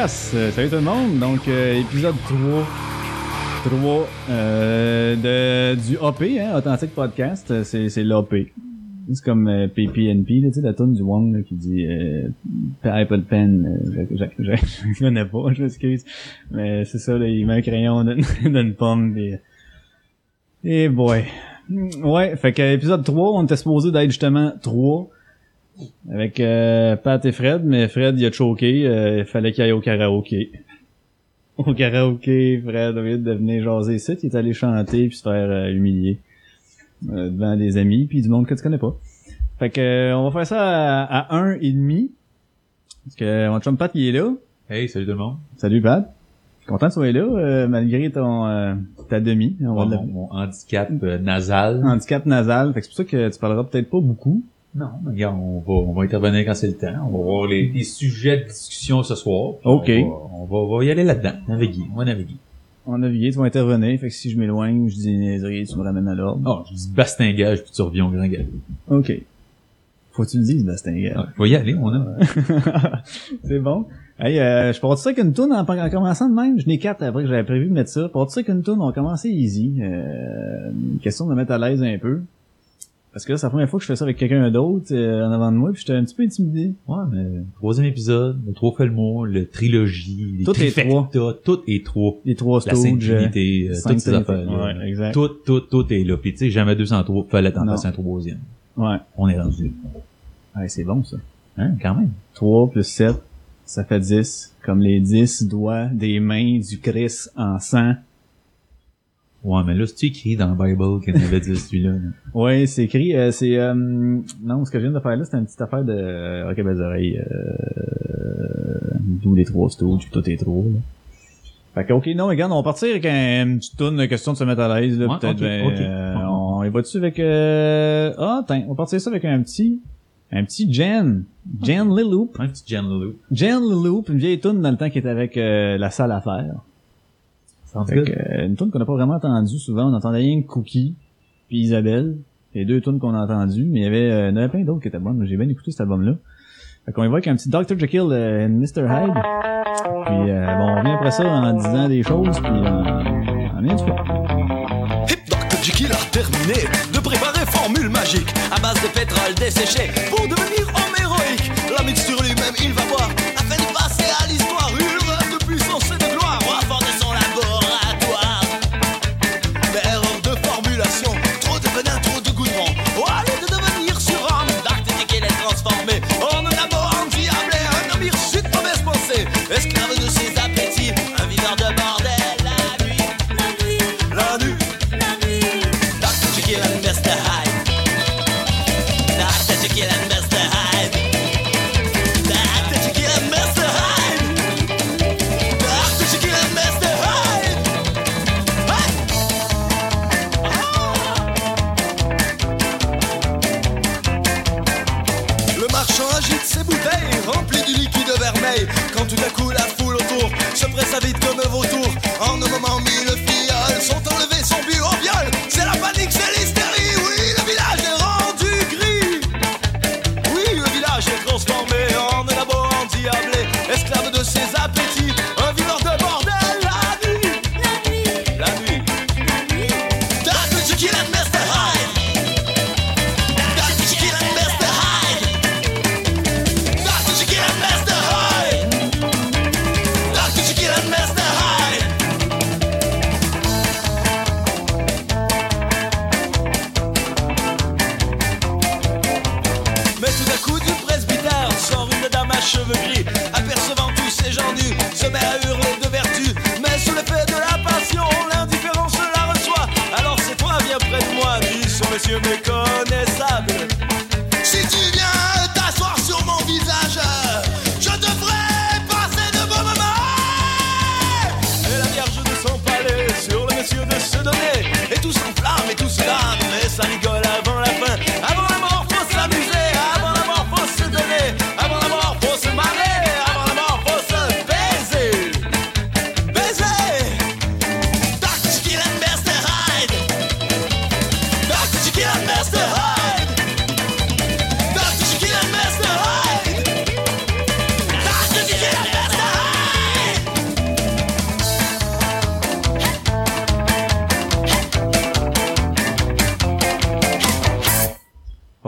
Euh, salut tout le monde. Donc, euh, épisode 3. 3 euh, de, du AP, hein, Authentic Podcast. Euh, C'est, l'AP. C'est comme euh, PPNP, tu sais, la tune du Wong là, qui dit euh, Apple Pen. Euh, je, connais pas, je m'excuse. Mais c'est ça, là, il met un crayon d'une pomme. Pis, et boy. Ouais, fait que épisode 3, on était supposé d'être justement 3. Avec euh, Pat et Fred, mais Fred il a choqué, euh, il fallait qu'il aille au karaoké. Au karaoké, Fred, au lieu de venir jaser ici, il est allé chanter puis se faire euh, humilier euh, devant des amis puis du monde que tu connais pas. Fait que euh, on va faire ça à, à un et demi. Parce que mon chum Pat il est là. Hey, salut tout le monde. Salut Pat. Content tu sois là, euh, malgré ton euh, ta demi. On va mon, mon handicap euh, nasal. handicap nasal. Fait que c'est pour ça que tu parleras peut-être pas beaucoup. Non, mais regarde, on va, on va intervenir quand c'est le temps. On va voir les, les sujets de discussion ce soir. Ok. On va, on va, on va y aller là-dedans. Naviguer. On va naviguer. On a navigué, tu vas intervenir. Fait que si je m'éloigne, je dis niaiserie, tu me ramènes à l'ordre. Oh, je dis bastingage puis tu reviens au grand galop. Ok. Faut que tu le dises, Bastinguer. Ouais, faut y aller, on a. c'est bon. Hey, euh, je pars ça avec une toune en, en commençant de même. Je n'ai quatre après que j'avais prévu de mettre ça. Pars ça avec une toune, on va commencer easy. Euh, une question de me mettre à l'aise un peu. Parce que là, c'est la première fois que je fais ça avec quelqu'un d'autre euh, en avant de moi, puis j'étais un petit peu intimidé. Ouais, mais troisième épisode, le trois fait le trilogie, les Tout est trifecta, tout est trois. Les trois La Stooges. euh, Sainte-Trinité, euh, Sainte toutes ces affaires-là. Ouais, exact. Tout, tout, tout est là. Puis tu sais, jamais 203, fallait t'en passer un troisième. Ouais. On est rendu. Ouais, c'est bon, ça. Hein, quand même. 3 plus 7, ça fait 10. Comme les 10 doigts des mains du Christ en sang. Ouais, mais là, c'est-tu écrit dans le Bible qu'il y en avait dit celui-là? là? Ouais, c'est écrit, euh, c'est... euh, non, ce que je viens de faire là, c'est une petite affaire de... Euh, ok, ben, les oreilles... Euh, D'où les trois stooges, puis tout est trop, là. Fait que, ok, non, regarde, on va partir avec un, une petite tourne, question de se mettre à l'aise, là, Ouais, peut-être, ben, euh, on y va dessus avec... Euh, ah, attends, on va partir ça avec un petit... Un petit Jen. Jen Liloop. Un petit Jen Lou. Jen Liloop, une vieille toune dans le temps qui était avec euh, la salle à faire. Fait que, euh, une tune qu'on n'a pas vraiment entendue souvent. On entendait rien que Cookie puis Isabelle. Les deux tunes qu'on a entendues, mais il y avait, euh, il y en avait plein d'autres qui étaient bonnes. J'ai bien écouté cet album-là. Fait qu'on y va avec un petit Dr. Jekyll euh, and Mr. Hyde. Puis euh, bon, on revient après ça en disant des choses, puis euh, on vient du fait. Hip Dr. Jekyll a terminé de préparer formule magique à base de pétrole desséché pour devenir homme héroïque. La mixture lui-même, il va voir, tout à coup la foule autour. Se presse à vide comme un vautour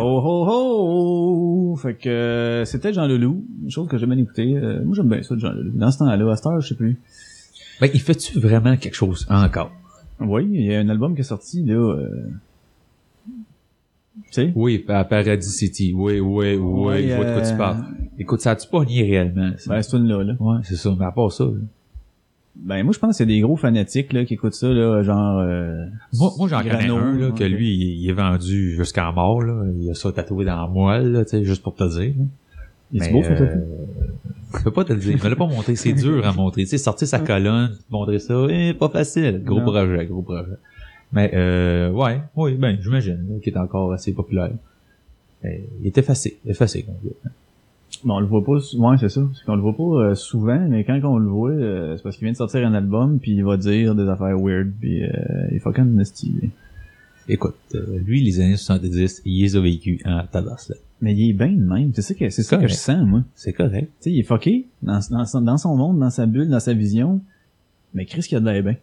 Oh ho ho! Fait que euh, c'était Jean Leloup, une chose que j'ai bien écouté. Euh, moi j'aime bien ça de Jean Leloup. Dans ce temps-là, à cette heure, je sais plus. Ben, il fait-tu vraiment quelque chose encore? Oui, il y a un album qui est sorti là. Euh... Tu sais? Oui, à Paradis City. Oui, oui, oui, Ouais, je vois de quoi euh, tu parles. Écoute, ça a-tu pas nié réellement? ça? Ben, c'est une là, là. Ouais, c'est ça, mais à part ça. là. Ben, moi, je pense qu'il y a des gros fanatiques, là, qui écoutent ça, là, genre, euh, Moi, moi j'en connais un, là, que lui, il, il est vendu jusqu'à mort, là. Il a ça tatoué dans la moelle, là, tu sais, juste pour te dire. là. il est Mais, beau, euh, Je peux pas te le dire. Il me l'a pas montré. C'est dur à montrer. Tu sais, sortir sa colonne, montrer ça, eh, pas facile. Gros Non. projet, gros projet. Mais, euh, ouais, oui, ben, j'imagine, là, qu'il est encore assez populaire. Mais, il est effacé, effacé, comme Bon, on le voit pas, ouais, c'est ça. C'est qu'on le voit pas euh, souvent, mais quand on le voit, euh, c'est parce qu'il vient de sortir un album, puis il va dire des affaires weird, puis euh, il est fucking nasty. Écoute, euh, lui, les années 70, il les a vécu en tabasse, là. Mais il est bien de même. C'est ça que, c'est ça que je sens, moi. C'est correct. Tu sais, il est fucké dans, dans, son- dans son monde, dans sa bulle, dans sa vision. Mais Chris qui a de l'air bien.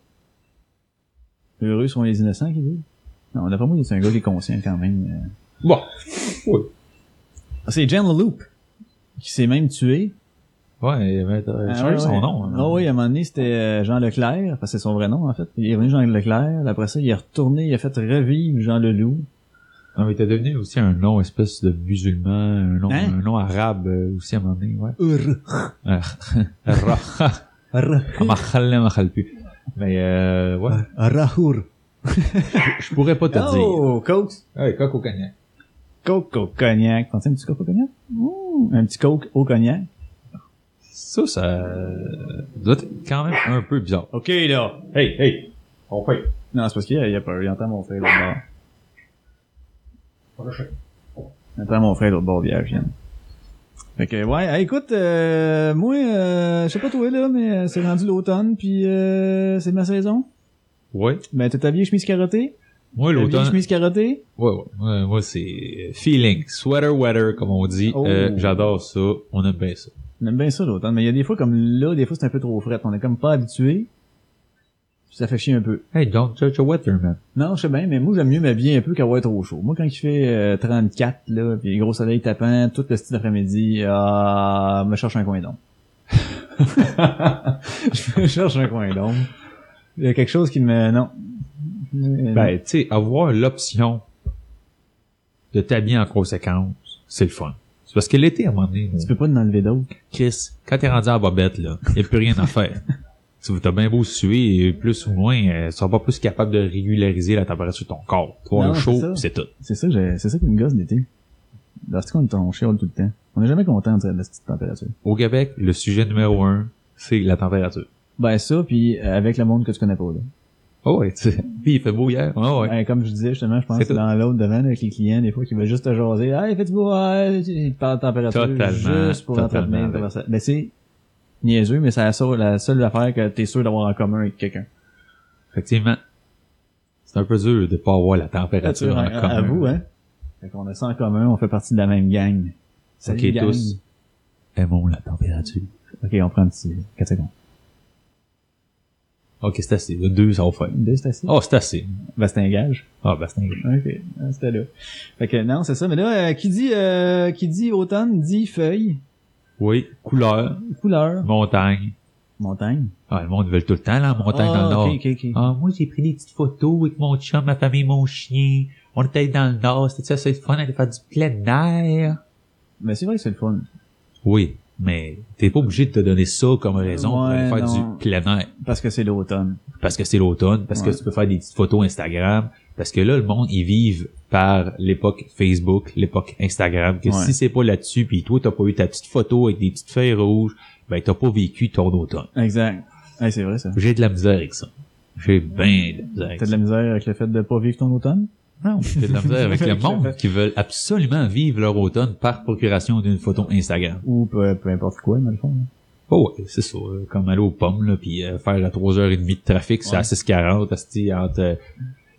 Heureux sont les innocents, qui dit. Non, d'après moi, c'est un gars qui est conscient quand même. euh. Bon. Oui. Ah, c'est Jen Loop qui s'est même tué. Ouais, mais t'as Ah, changé ouais, son ouais. nom. hein. Ah oui, à un moment donné, c'était euh, Jean Leclerc, parce que c'est son vrai nom, en fait. Il est revenu Jean Leclerc. Après ça, il est retourné, il a fait revivre Jean Leloup. Non, mais t'as devenu aussi un nom espèce de musulman, un nom, Hein? un nom arabe euh, aussi à un moment donné, ouais. Ah, Ah. Mais euh, ouais, Rahour. je pourrais pas te dire. Oh, Coke. Ouais, coq au cognac. Coke au cognac. Pensez un petit coke au cognac? Ouh, un petit coke au cognac. Ça, ça euh, doit être quand même un peu bizarre. OK, là. Hey, hey, on fait. Non, c'est parce qu'il y a, il y a peur. Il entend mon frère l'autre bord. Il entend mon frère l'autre bord, vierge, Yann. Fait que, ouais, hey, écoute, euh, moi, euh, je sais pas toi, là, mais euh, c'est rendu l'automne, puis euh, c'est ma saison. Ouais. Ben, t'as ta vieille chemise carottée? Moi, vieille l'automne, chemise carottée? ouais, ouais, moi, c'est feeling, sweater weather, comme on dit. Oh. Euh, J'adore ça. On aime bien ça. On aime bien ça, l'automne. Mais il y a des fois, comme là, des fois, c'est un peu trop frais. On est comme pas habitué. Puis ça fait chier un peu. Hey, don't judge a weather, man. Non, je sais bien, mais moi, j'aime mieux m'habiller un peu qu'avoir trop chaud. Moi, quand il fait euh, 34, là, puis les gros soleils tapant, tout le style d'après-midi, ah, me cherche un coin d'ombre. je me cherche un coin d'ombre. Il y a quelque chose qui me... Non. Euh, Ben, tu sais, avoir l'option de t'habiller en conséquence, c'est le fun. C'est parce que l'été, à un moment donné, tu peux pas en enlever d'autres. Chris, quand t'es rendu en bobette, là, y a plus rien à faire. Tu t'as bien beau suer, plus ou moins, euh, tu seras pas plus capable de régulariser la température de ton corps. Avoir c'est chaud, c'est tout. C'est ça, c'est ça qui me gosse l'été. Parce qu'on on chiale tout le temps. On est jamais content de cette petite température. Au Québec, le sujet numéro un, c'est la température. Ben ça, puis euh, avec le monde que tu connais pas, là. Oh ouais, tu. Puis il fait beau hier. Oh ouais. Ouais, comme je disais justement, je pense que dans l'autre devant avec les clients, des fois, qui veulent juste te jaser. Hey, fais-tu beau? Ouais, il te parle de température. Totalement, Juste pour entretenir une conversation. Ben c'est niaiseux, mais c'est la seule, la seule affaire que t'es sûr d'avoir en commun avec quelqu'un. Effectivement. C'est un peu dur de pas avoir la température en commun. à vous, hein? Fait qu'on a ça en commun, on fait partie de la même gang. Salut, Ok, gang. tous. Aimons la température. Ok, on prend un petit 4 secondes. Ok, c'est assez. Deux, ça va faire. Deux, c'est assez? Oh, c'est assez. Ben, c'est un gage. Ah, ben c'est un... Ok, ah, c'était là. Fait que non, c'est ça. Mais là, euh, qui dit euh, qui dit automne dit feuille, Oui, couleur, couleur, montagne. montagne. Ah, le monde veut tout le temps, la montagne Ah, dans le nord. ok, ok, ok. Ah, moi, j'ai pris des petites photos avec mon chum, ma famille, mon chien. On était allé dans le nord, c'était ça, c'est le fun, aller faire du plein air. Mais c'est vrai que c'est le fun. Oui, mais t'es pas obligé de te donner ça comme raison pour aller faire non. du plein air. Parce que c'est l'automne. Parce que c'est l'automne, parce Ouais. que tu peux faire des petites photos Instagram, parce que là, le monde, ils vivent par l'époque Facebook, l'époque Instagram, que Ouais. si c'est pas là-dessus, puis toi, t'as pas eu ta petite photo avec des petites feuilles rouges, ben t'as pas vécu ton automne. Exact. C'est vrai ça. J'ai de la misère avec ça. J'ai bien de la misère avec T'as de la misère avec le fait de pas vivre ton automne? Non, de la misère avec le monde qui veulent absolument vivre leur automne par procuration d'une photo Instagram. Ou peu, peu importe quoi, dans le fond. Oh ouais, c'est ça. euh, Comme aller aux pommes, là, puis euh, faire à 3h30 de trafic, c'est Ouais. à 6h40, asti, entre euh,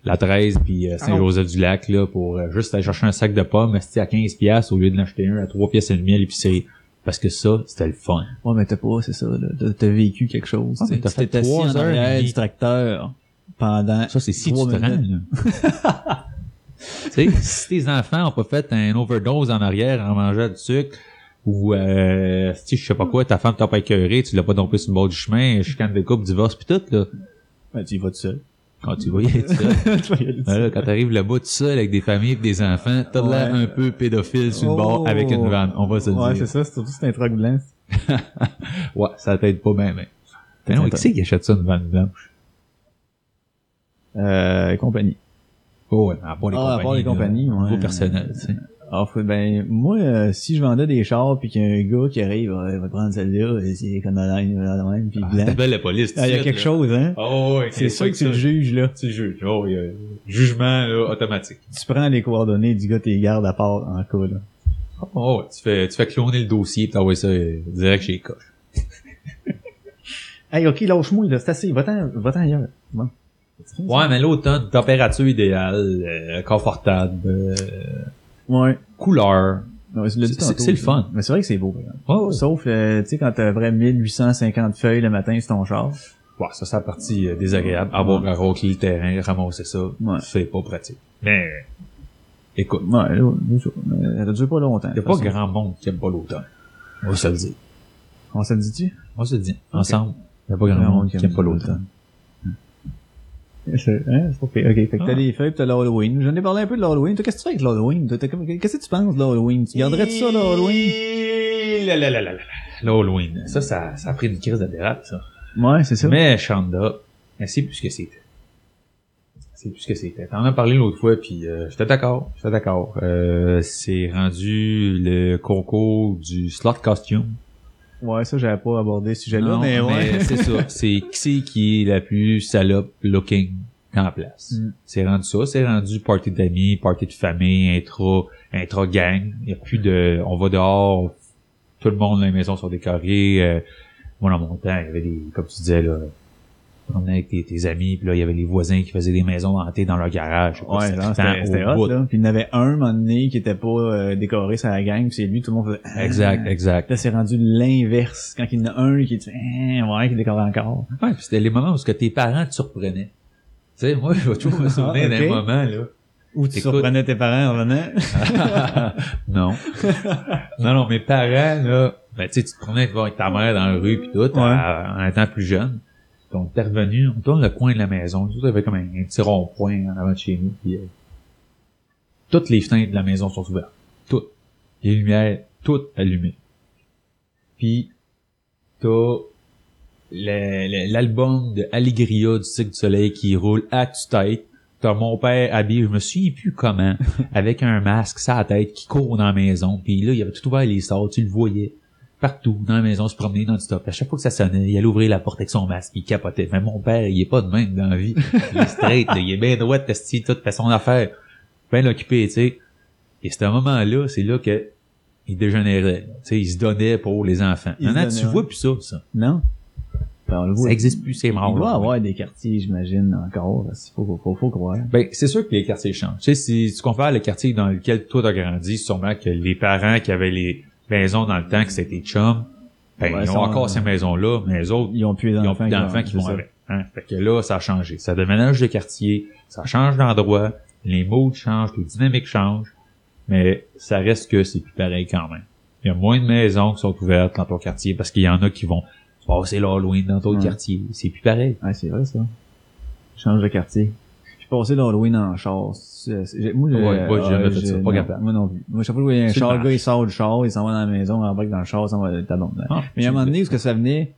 la 13 puis euh, Saint-Joseph-du-Lac, là, pour juste aller chercher un sac de pommes, asti, à 15 piastres, au lieu de l'acheter un à 3 pièces et demie à l'épicerie. Parce que ça, c'était le fun. Ouais, mais t'as pas, c'est ça, là. T'as- vécu quelque chose. Ah, t'as fait Tu t'es assis trois en heures du tracteur pendant Ça, c'est si tu te rends, minutes. là. tu sais, si tes enfants ont pas fait un overdose en arrière en mangeant du sucre, ou euh, si je sais pas quoi, ta femme t'a pas écœuré, tu l'as pas tombé sur le bord du chemin, chicane de couple, divorce pis tout, là. Ben, tu y vas tout seul. Quand tu vas y aller tout seul. Ben là, quand t'arrides là-bas tout seul avec des familles et des enfants, t'as l'air Ouais. un peu pédophile sur le bord Oh. avec une vanne, on va se le Ouais, c'est dire. ça, c'est surtout c'est un truc blanc. Ouais, ça t'aide pas bien, mais. Ben non, qui c'est qui achète ça une vanne blanche? Euh, compagnie. Oh, ouais, à part les Ah, à compagnies. part les compagnies, au niveau ouais. personnel, tu sais. Ah, faut- ben, moi, euh, si je vendais des chars pis qu'il y a un gars qui arrive, il va te prendre celle-là, et c'est comme dans la même, pis Ah, blanc. T'appelles la police. Ah, il y a quelque là. chose, hein? Oh, ouais, C'est sûr que tu le juges, là. Tu le juges. Oh, il y a jugement, là, automatique. Tu prends les coordonnées du gars, t'es gardes à part en cas, là. Oh, ouais, tu fais, tu fais cloner le dossier pis t'envoies ça euh, direct chez les coches. Hey, ok, lâche-moi, là, c'est assez, va-t'en, va-t'en ailleurs. Bon. Ouais, mais l'automne, température idéale, euh, confortable, euh, Ouais. couleur. Ouais, dit C'est- le fun. Mais c'est vrai que c'est beau. Ouais, ouais. Sauf, euh, tu sais, quand t'as vrai 1850 feuilles le matin sur ton char. Ouais, ça, c'est la partie euh, désagréable. Avoir à rocler le terrain, ramasser ça, Ouais. c'est pas pratique. Mais, écoute, Ouais, là, c'est ça. Dure pas longtemps. y a pas grand monde qui aime pas l'automne. On va se le dire. On se le dit-tu? On se le dit. Ensemble, y a pas Grand monde qui aime pas l'automne. Hein, c'est pas pire. Ok, fait que t'as Ah. les feuilles pis t'as l'Halloween. J'en ai parlé un peu de l'Halloween. Toi, qu'est-ce que tu fais avec l'Halloween? Qu'est-ce que tu penses de l'Halloween? Tu garderais de ça, l'Halloween? La, la, la, la, la, la. L'Halloween. Ça, ça, ça a pris une crise de dérape, ça. Ouais, c'est ça. Mais Shonda, mais c'est plus ce que c'était. C'est plus ce que c'était. T'en as parlé l'autre fois, puis euh, j'étais d'accord. J'étais d'accord. Euh, c'est rendu le concours du slot costume. Ouais, ça, j'avais pas abordé ce sujet-là, Non, mais ouais. c'est ça. C'est qui qui est la plus salope looking en place? Mm. C'est rendu ça. C'est rendu party d'amis, party de famille, intra, intra gang. Il y a plus de, on va dehors, tout le monde dans la maison sont décorés. Euh, moi, dans mon temps, il y avait des, comme tu disais, là, on venait avec tes, tes amis, puis là, il y avait les voisins qui faisaient des maisons hantées dans leur garage. Ouais, c'était hot, bout. là. Puis il y en avait un, un moment donné, qui était pas euh, décoré sur la gang, pis c'est lui, tout le monde faisait... Ah. Exact, exact. Là, c'est rendu l'inverse. Quand il y en a un qui dit, ah, ouais, qui décore encore. Ouais, puis c'était les moments où ce que tes parents te surprenaient. Tu sais, moi, je vais toujours me souvenir Ah, d'un ok. moment, là. Ou tu surprenais tes parents en venant. non. non, non, mes parents, là, ben, tu sais, tu te promenais avec ta mère dans la rue pis tout, à- en étant plus jeune. Puis on était revenu, on tourne le coin de la maison. Tout avait comme un, un petit rond-point en avant de chez nous. Puis, euh, toutes les fenêtres de la maison sont ouvertes. Toutes. Les lumières, toutes allumées. Puis, t'as l'album de Allegria du Cirque du Soleil qui roule à tue-tête. T'as mon père habillé, je me souviens plus comment, avec un masque, sa tête, qui court dans la maison. Puis là, il avait tout ouvert les sorts, tu le voyais. Partout, dans la maison, se promener non-stop. À chaque fois que ça sonnait, il allait ouvrir la porte avec son masque, il capotait. Mais mon père, il est pas de même dans la vie. Il est straight, là, il est bien droit, testi, tout, fait son affaire. Bien occupé, tu sais. Et c'est un moment-là, c'est là que il dégénérait. Tu sais, il se donnait pour les enfants. Il Maintenant, tu vois plus ça, ça. Non? Ben, on le voit. Ça existe plus, c'est mort. Il doit avoir des quartiers, j'imagine, encore. Il faut, faut, faut, faut croire. Ben, c'est sûr que les quartiers changent. Tu sais, si tu compares le quartier dans lequel toi t'as grandi, sûrement que les parents qui avaient les maisons dans le temps que c'était chum, ben, Ouais, ils ont ça, encore euh, ces maisons-là, mais les autres, Ils ont plus d'enfants qui vont avec. Hein? Fait que là, ça a changé. Ça déménage de quartier, ça change d'endroit, les mots changent, les dynamiques changent, mais ça reste que c'est plus pareil quand même. Il y a moins de maisons qui sont ouvertes dans ton quartier parce qu'il y en a qui vont passer l'Halloween dans ton Ouais. quartier. C'est plus pareil. Ouais, c'est vrai, ça. Change de quartier. Passé l'Halloween en char. C'est- c'est- j'ai- Moi, Ouais, moi, j'ai jamais euh, fait ça, pas capable. Moi non plus. Moi, chaque fois que je voyais un C'est char, le gars, il sort du char, il s'en va dans la maison, il embarque dans le char, il s'en va ta bombe. Ah, Mais à un moment donné, parce que ça venait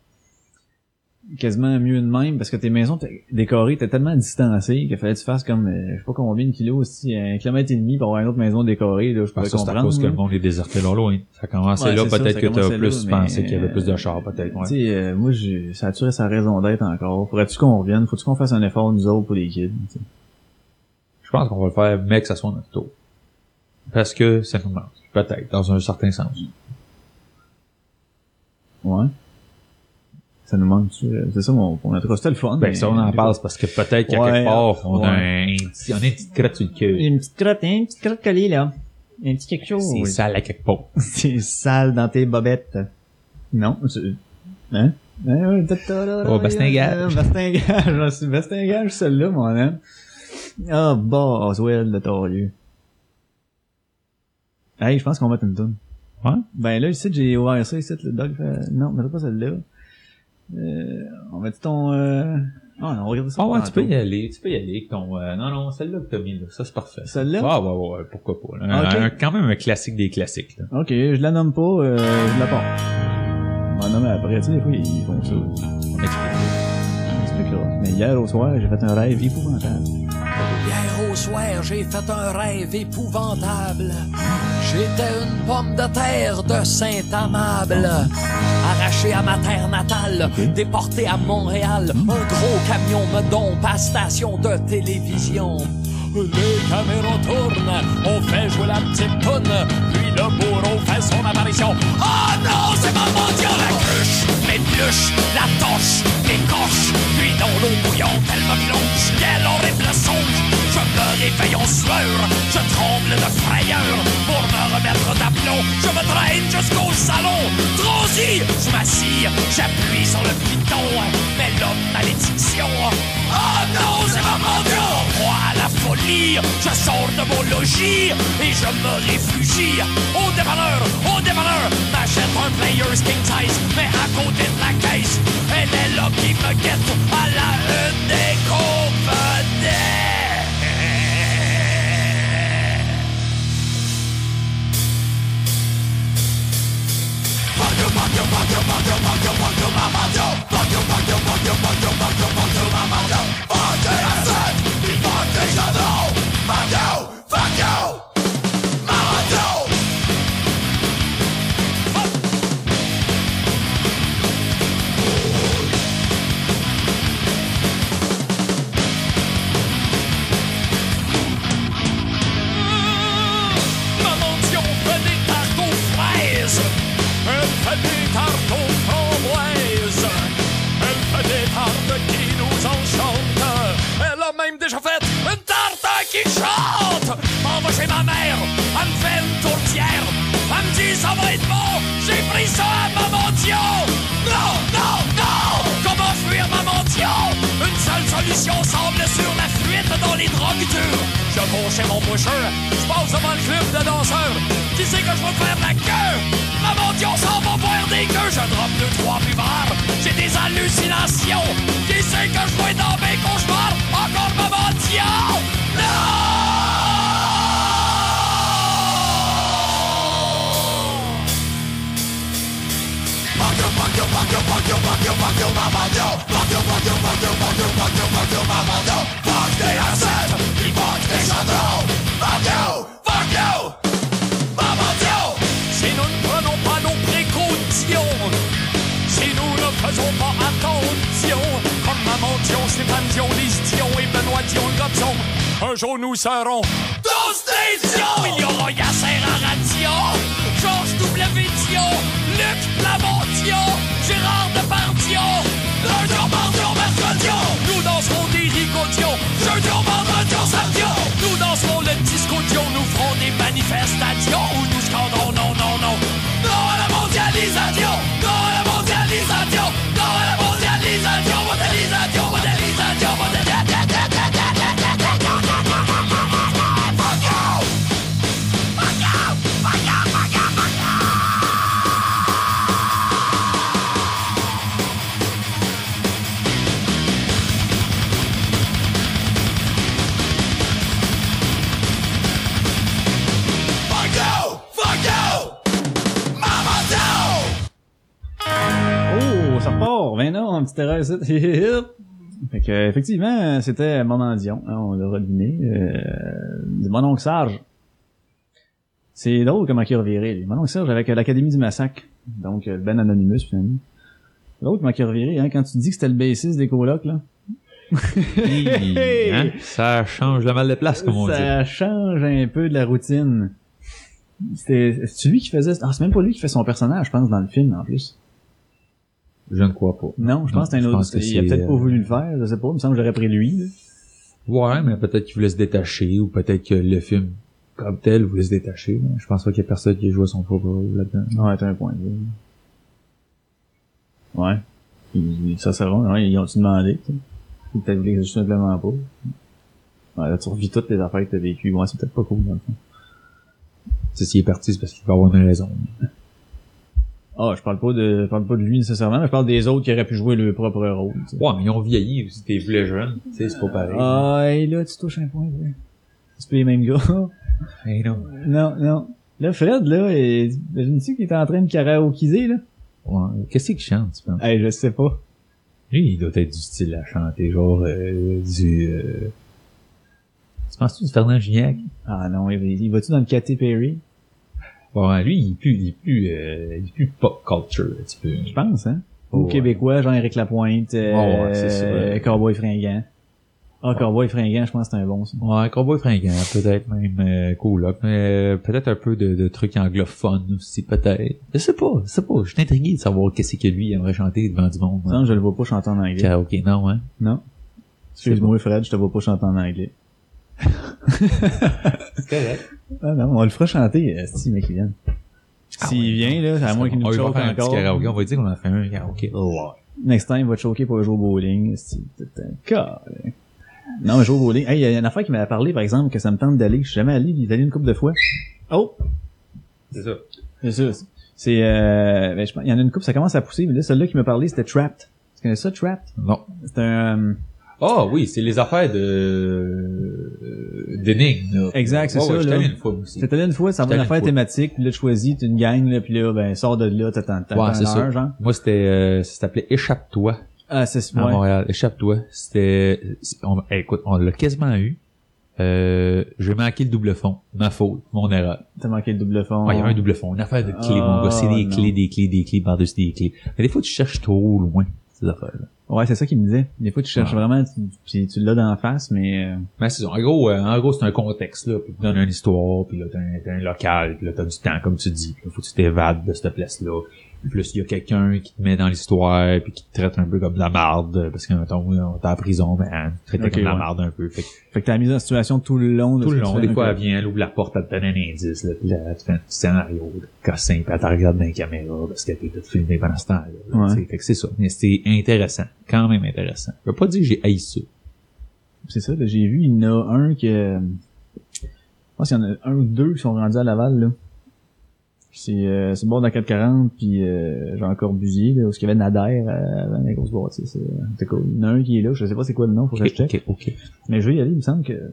quasiment mieux de même, parce que tes maisons t'es- décorées étaient tellement distancées qu'il fallait que tu fasses comme, euh, je sais pas combien de kilos aussi, un kilomètre et demi pour avoir une autre maison décorée, là, je pourrais Parce que c'est à comprendre. cause que là. le monde est déserté l'Halloween. Ça a commencé Ouais, là, c'est ça, peut-être ça que t'as commençait plus là, pensé qu'il y avait plus de euh, chars, peut-être. Ouais. Tu sais, euh, moi, j'ai, ça a tué sa raison d'être encore? Faudrait-tu qu'on revienne? Faut-tu qu'on fasse un effort, nous autres, pour les kids? tu sais? Je pense qu'on va le faire, mais que ça soit notre tour. Parce que ça nous manque. Peut-être, dans un certain sens. Ouais. Ça nous manque, euh, c'est ça mon, mon intro. C'était le fun. Ben, ça, on en parle, parce que peut-être qu'à Ouais, quelque part, on a ouais. un, petit- on a une petite crotte sur le cœur. Une petite crotte, hein, une petite crotte collée, là. Un petit quelque chose. C'est sale à quelque part. C'est sale dans tes bobettes. Non, c'est... Hein? Ta- Oh, bastingage. euh, Bastingage, bastingage, celle-là, mon homme. Ah, Boswell de Torieux. Hey, je pense qu'on va mettre une tune. Ouais? Ben là, ici, j'ai ouvert ça, ici, le dog fait... Non, mais pas celle-là. Euh, on va dire ton... Euh... Ah, non, on va regarder ça Ah ouais, tu peux y aller, tu peux y aller avec ton... euh, non, non, celle-là que t'as mis là, ça c'est parfait. Celle-là? Ah ouais, ouais, ouais, pourquoi pas. là. Un- un- quand même un classique des classiques. Là. Ok, je la nomme pas, euh, je la pars. On va nommer après, tu sais, des fois, ils font ça. On explique. On expliquera. Mais hier au soir, j'ai fait un rêve épouvantable. Soir, j'ai fait un rêve épouvantable. J'étais une pomme de terre de Saint-Amable, arrachée à ma terre natale, déportée à Montréal. Un gros camion me dompe à station de télévision. Les caméras tournent, on fait jouer la petite toune, puis le bourreau fait son apparition. Oh non, c'est ma mendiant, la cruche, l'épluche, la torche, l'écorche, puis dans l'eau bouillante, elle me plonge. Quel horrible songe, je me réveille en sueur, je tremble de frayeur. Pour me remettre d'aplomb, je me traîne jusqu'au salon. Transi, je m'assis, j'appuie sur le piton, mais l'homme malédiction. Oh non, c'est ma mendiant, moi la folie, je sors de mon logis et je me réfugie au dépanneur, au dépanneur, m'achète un Players King Size, mais à côté de la caisse, elle est là qui me guette à la une des compagnies. Maman chante. Chez ma mère, elle me fait une tourtière. Elle me dit ça va être bon, j'ai pris ça à Maman Dion. Non, non, Semble sur la fuite dans les drogues dures. Je cours chez mon boucheur, je passe devant le club de danseurs. Qui sait que je vais faire la queue? Maman Dion s'en va des queues. Je drop deux, trois buvards. J'ai des hallucinations. Qui sait que je vais dans mes cauchemars? Encore Maman Dion! Non! Fuck you! Précautions, si nous ne faisons pas attention, comme Maman Dion, Stéphane Dion, Lise Dion et Benoît Dion Gobson, un jour nous serons tous des Dion! Il y aura Yasser Aradion, Georges Luc Gérard nous danserons des rigotions, jeudi on vendredi on samedi, nous danserons le disco Dion, nous ferons des manifestations où nous scandons non, non, non un petit erreur ici. fait que, effectivement, c'était Maman Dion, hein, on l'a deviné. Euh, mon oncle Serge. C'est drôle comment il a reviré, lui. Mon oncle Serge avec euh, l'Académie du Massacre. Donc, euh, le Ben Anonymous, finalement. C'est drôle comment il a reviré, hein, quand tu dis que c'était le bassiste des colocs, là. Hein? Ça change le mal de place, comme on dit. ça change un peu de la routine. C'était, c'est lui qui faisait, ah, c'est même pas lui qui fait son personnage, je pense, dans le film, en plus. Je ne crois pas. Non, je pense que c'est un autre. que Il a peut-être pas euh, voulu le faire, je sais pas. Il me semble que j'aurais pris lui. là. Ouais, mais peut-être qu'il voulait se détacher, ou peut-être que le film, comme tel, voulait se détacher. Je pense pas qu'il y a personne qui ait joué son propre rôle là-dedans. Ouais, t'as un point de vue. Ouais. Ça c'est bon, ouais, ils ont-tu demandé, tu sais? Ou peut-être voulu juste simplement pas? Ouais, là, tu revis toutes les affaires que t'as vécues. Ouais, c'est peut-être pas cool, dans le fond. Tu sais, s'il est parti, c'est parce qu'il va avoir une raison. Ah, je parle pas de, je parle pas de lui nécessairement, mais je parle des autres qui auraient pu jouer leur propre rôle, tu sais. Ouais, mais ils ont vieilli aussi, t'es plus jeune. Tu sais, c'est pas pareil. Ah, et là, tu touches un point, ouais. C'est pas les mêmes gars. Hey, non. non, non. Là, Fred, là, et, imagine-tu qu'il est en train de karaokiser, là? Ouais. Qu'est-ce qu'il chante, tu penses? Hey, je sais pas. Lui, il doit être du style à chanter, genre, euh, du, euh... Tu penses-tu du Fernand Gignac? Ah non, il, il va-tu dans le Katy Perry? Lui, il est plus, il est plus, euh, il est plus pop culture, un petit peu. Je pense, hein? Ou Ouais. québécois, Jean-Éric Lapointe, euh, Ouais, c'est euh, Cowboy Fringant. Ah, Cowboy Fringant, je pense que c'est un bon, ça. Ouais, Cowboy fringant, peut-être même euh, cool, mais euh, peut-être un peu de, de trucs anglophones aussi, peut-être. Je sais pas, je sais pas. Je suis intrigué de savoir qu'est-ce que lui aimerait chanter devant du monde. Non, je le vois pas chanter en anglais. Karaoké, non, hein? Non. Excuse-moi, Fred, je te vois pas chanter en anglais. C'est correct. Ah non, on le fera chanter, euh, si, mec, il vient. Ah S'il ouais, vient, là, à moins qu'il nous on va choque faire un petit encore. karaoké. On va dire qu'on a fait un karaoké. Next time, il va te choquer pour jouer au bowling. C'est un cas. Non, mais jouer au bowling. Hey, il y a une affaire qui m'avait parlé, par exemple, que ça me tente d'aller. Je suis jamais allé, il est allé une couple de fois. Oh! C'est ça. C'est ça. C'est, euh, ben, je pense, il y en a une couple, ça commence à pousser, mais là, celle-là qui m'a parlé, c'était Trapped. Tu connais ça, Trapped? Non. C'est un, Ah oui, c'est les affaires de euh, d'énigmes. Exact, c'est ça, ouais, allé une fois aussi. Allé une fois, ça va une affaire thématique, puis là, tu choisis, une gang, là, puis là, ben, sors de là, t'attends, Ouais, c'est ça. genre. Moi, c'était, euh, ça s'appelait Échappe-toi Ah, c'est, à ouais. Montréal. Échappe-toi. C'était, on, eh, écoute, on l'a quasiment eu. Euh, j'ai manqué le double fond. Ma faute. Mon erreur. T'as manqué le double fond. Ouais, il y avait un double fond. Une affaire de clés, Ah, mon gars. C'est des non. clés, des clés, des clés, par-dessus des clés. Mais des fois, tu cherches trop loin, ces affaires-là. Ouais, c'est ça qu'il me disait. Des fois, tu cherches vraiment, puis tu l'as d'en face, mais, euh, Mais c'est ça. En gros, euh, en gros, c'est un contexte, là. Puis tu donnes une histoire, puis là, t'as un, un local, puis là, t'as du temps, comme tu dis. Puis là, faut que tu t'évades de cette place-là. Plus il y a quelqu'un qui te met dans l'histoire, puis qui te traite un peu comme de la marde, parce que, mettons, on t'es en prison, ben, elle te traite comme de la marde un peu. Fait que fait que t'as mis en situation tout le long de tout le long, des fois, elle vient, elle ouvre la porte, elle te donne un indice, là, puis là, tu fais un petit scénario de cossin, puis elle te regarde dans les caméras, parce qu'elle peut te filmer pendant ce temps-là. là, Ouais. Fait que c'est ça. Mais c'est intéressant. Quand même intéressant. Je veux pas dire que j'ai haï ça. C'est ça, là, j'ai vu, il y en a un que, je pense qu'il y en a un ou deux qui sont rendus à Laval, là. C'est, euh, c'est de la 440, puis euh, Jean Corbusier, là, où il y avait Nader euh, avant la grosse euh, C'est cool. Il y en a un qui est là, je sais pas c'est quoi le nom, faut que je Ok, check. ok, ok. Mais je vais y aller, il me semble que...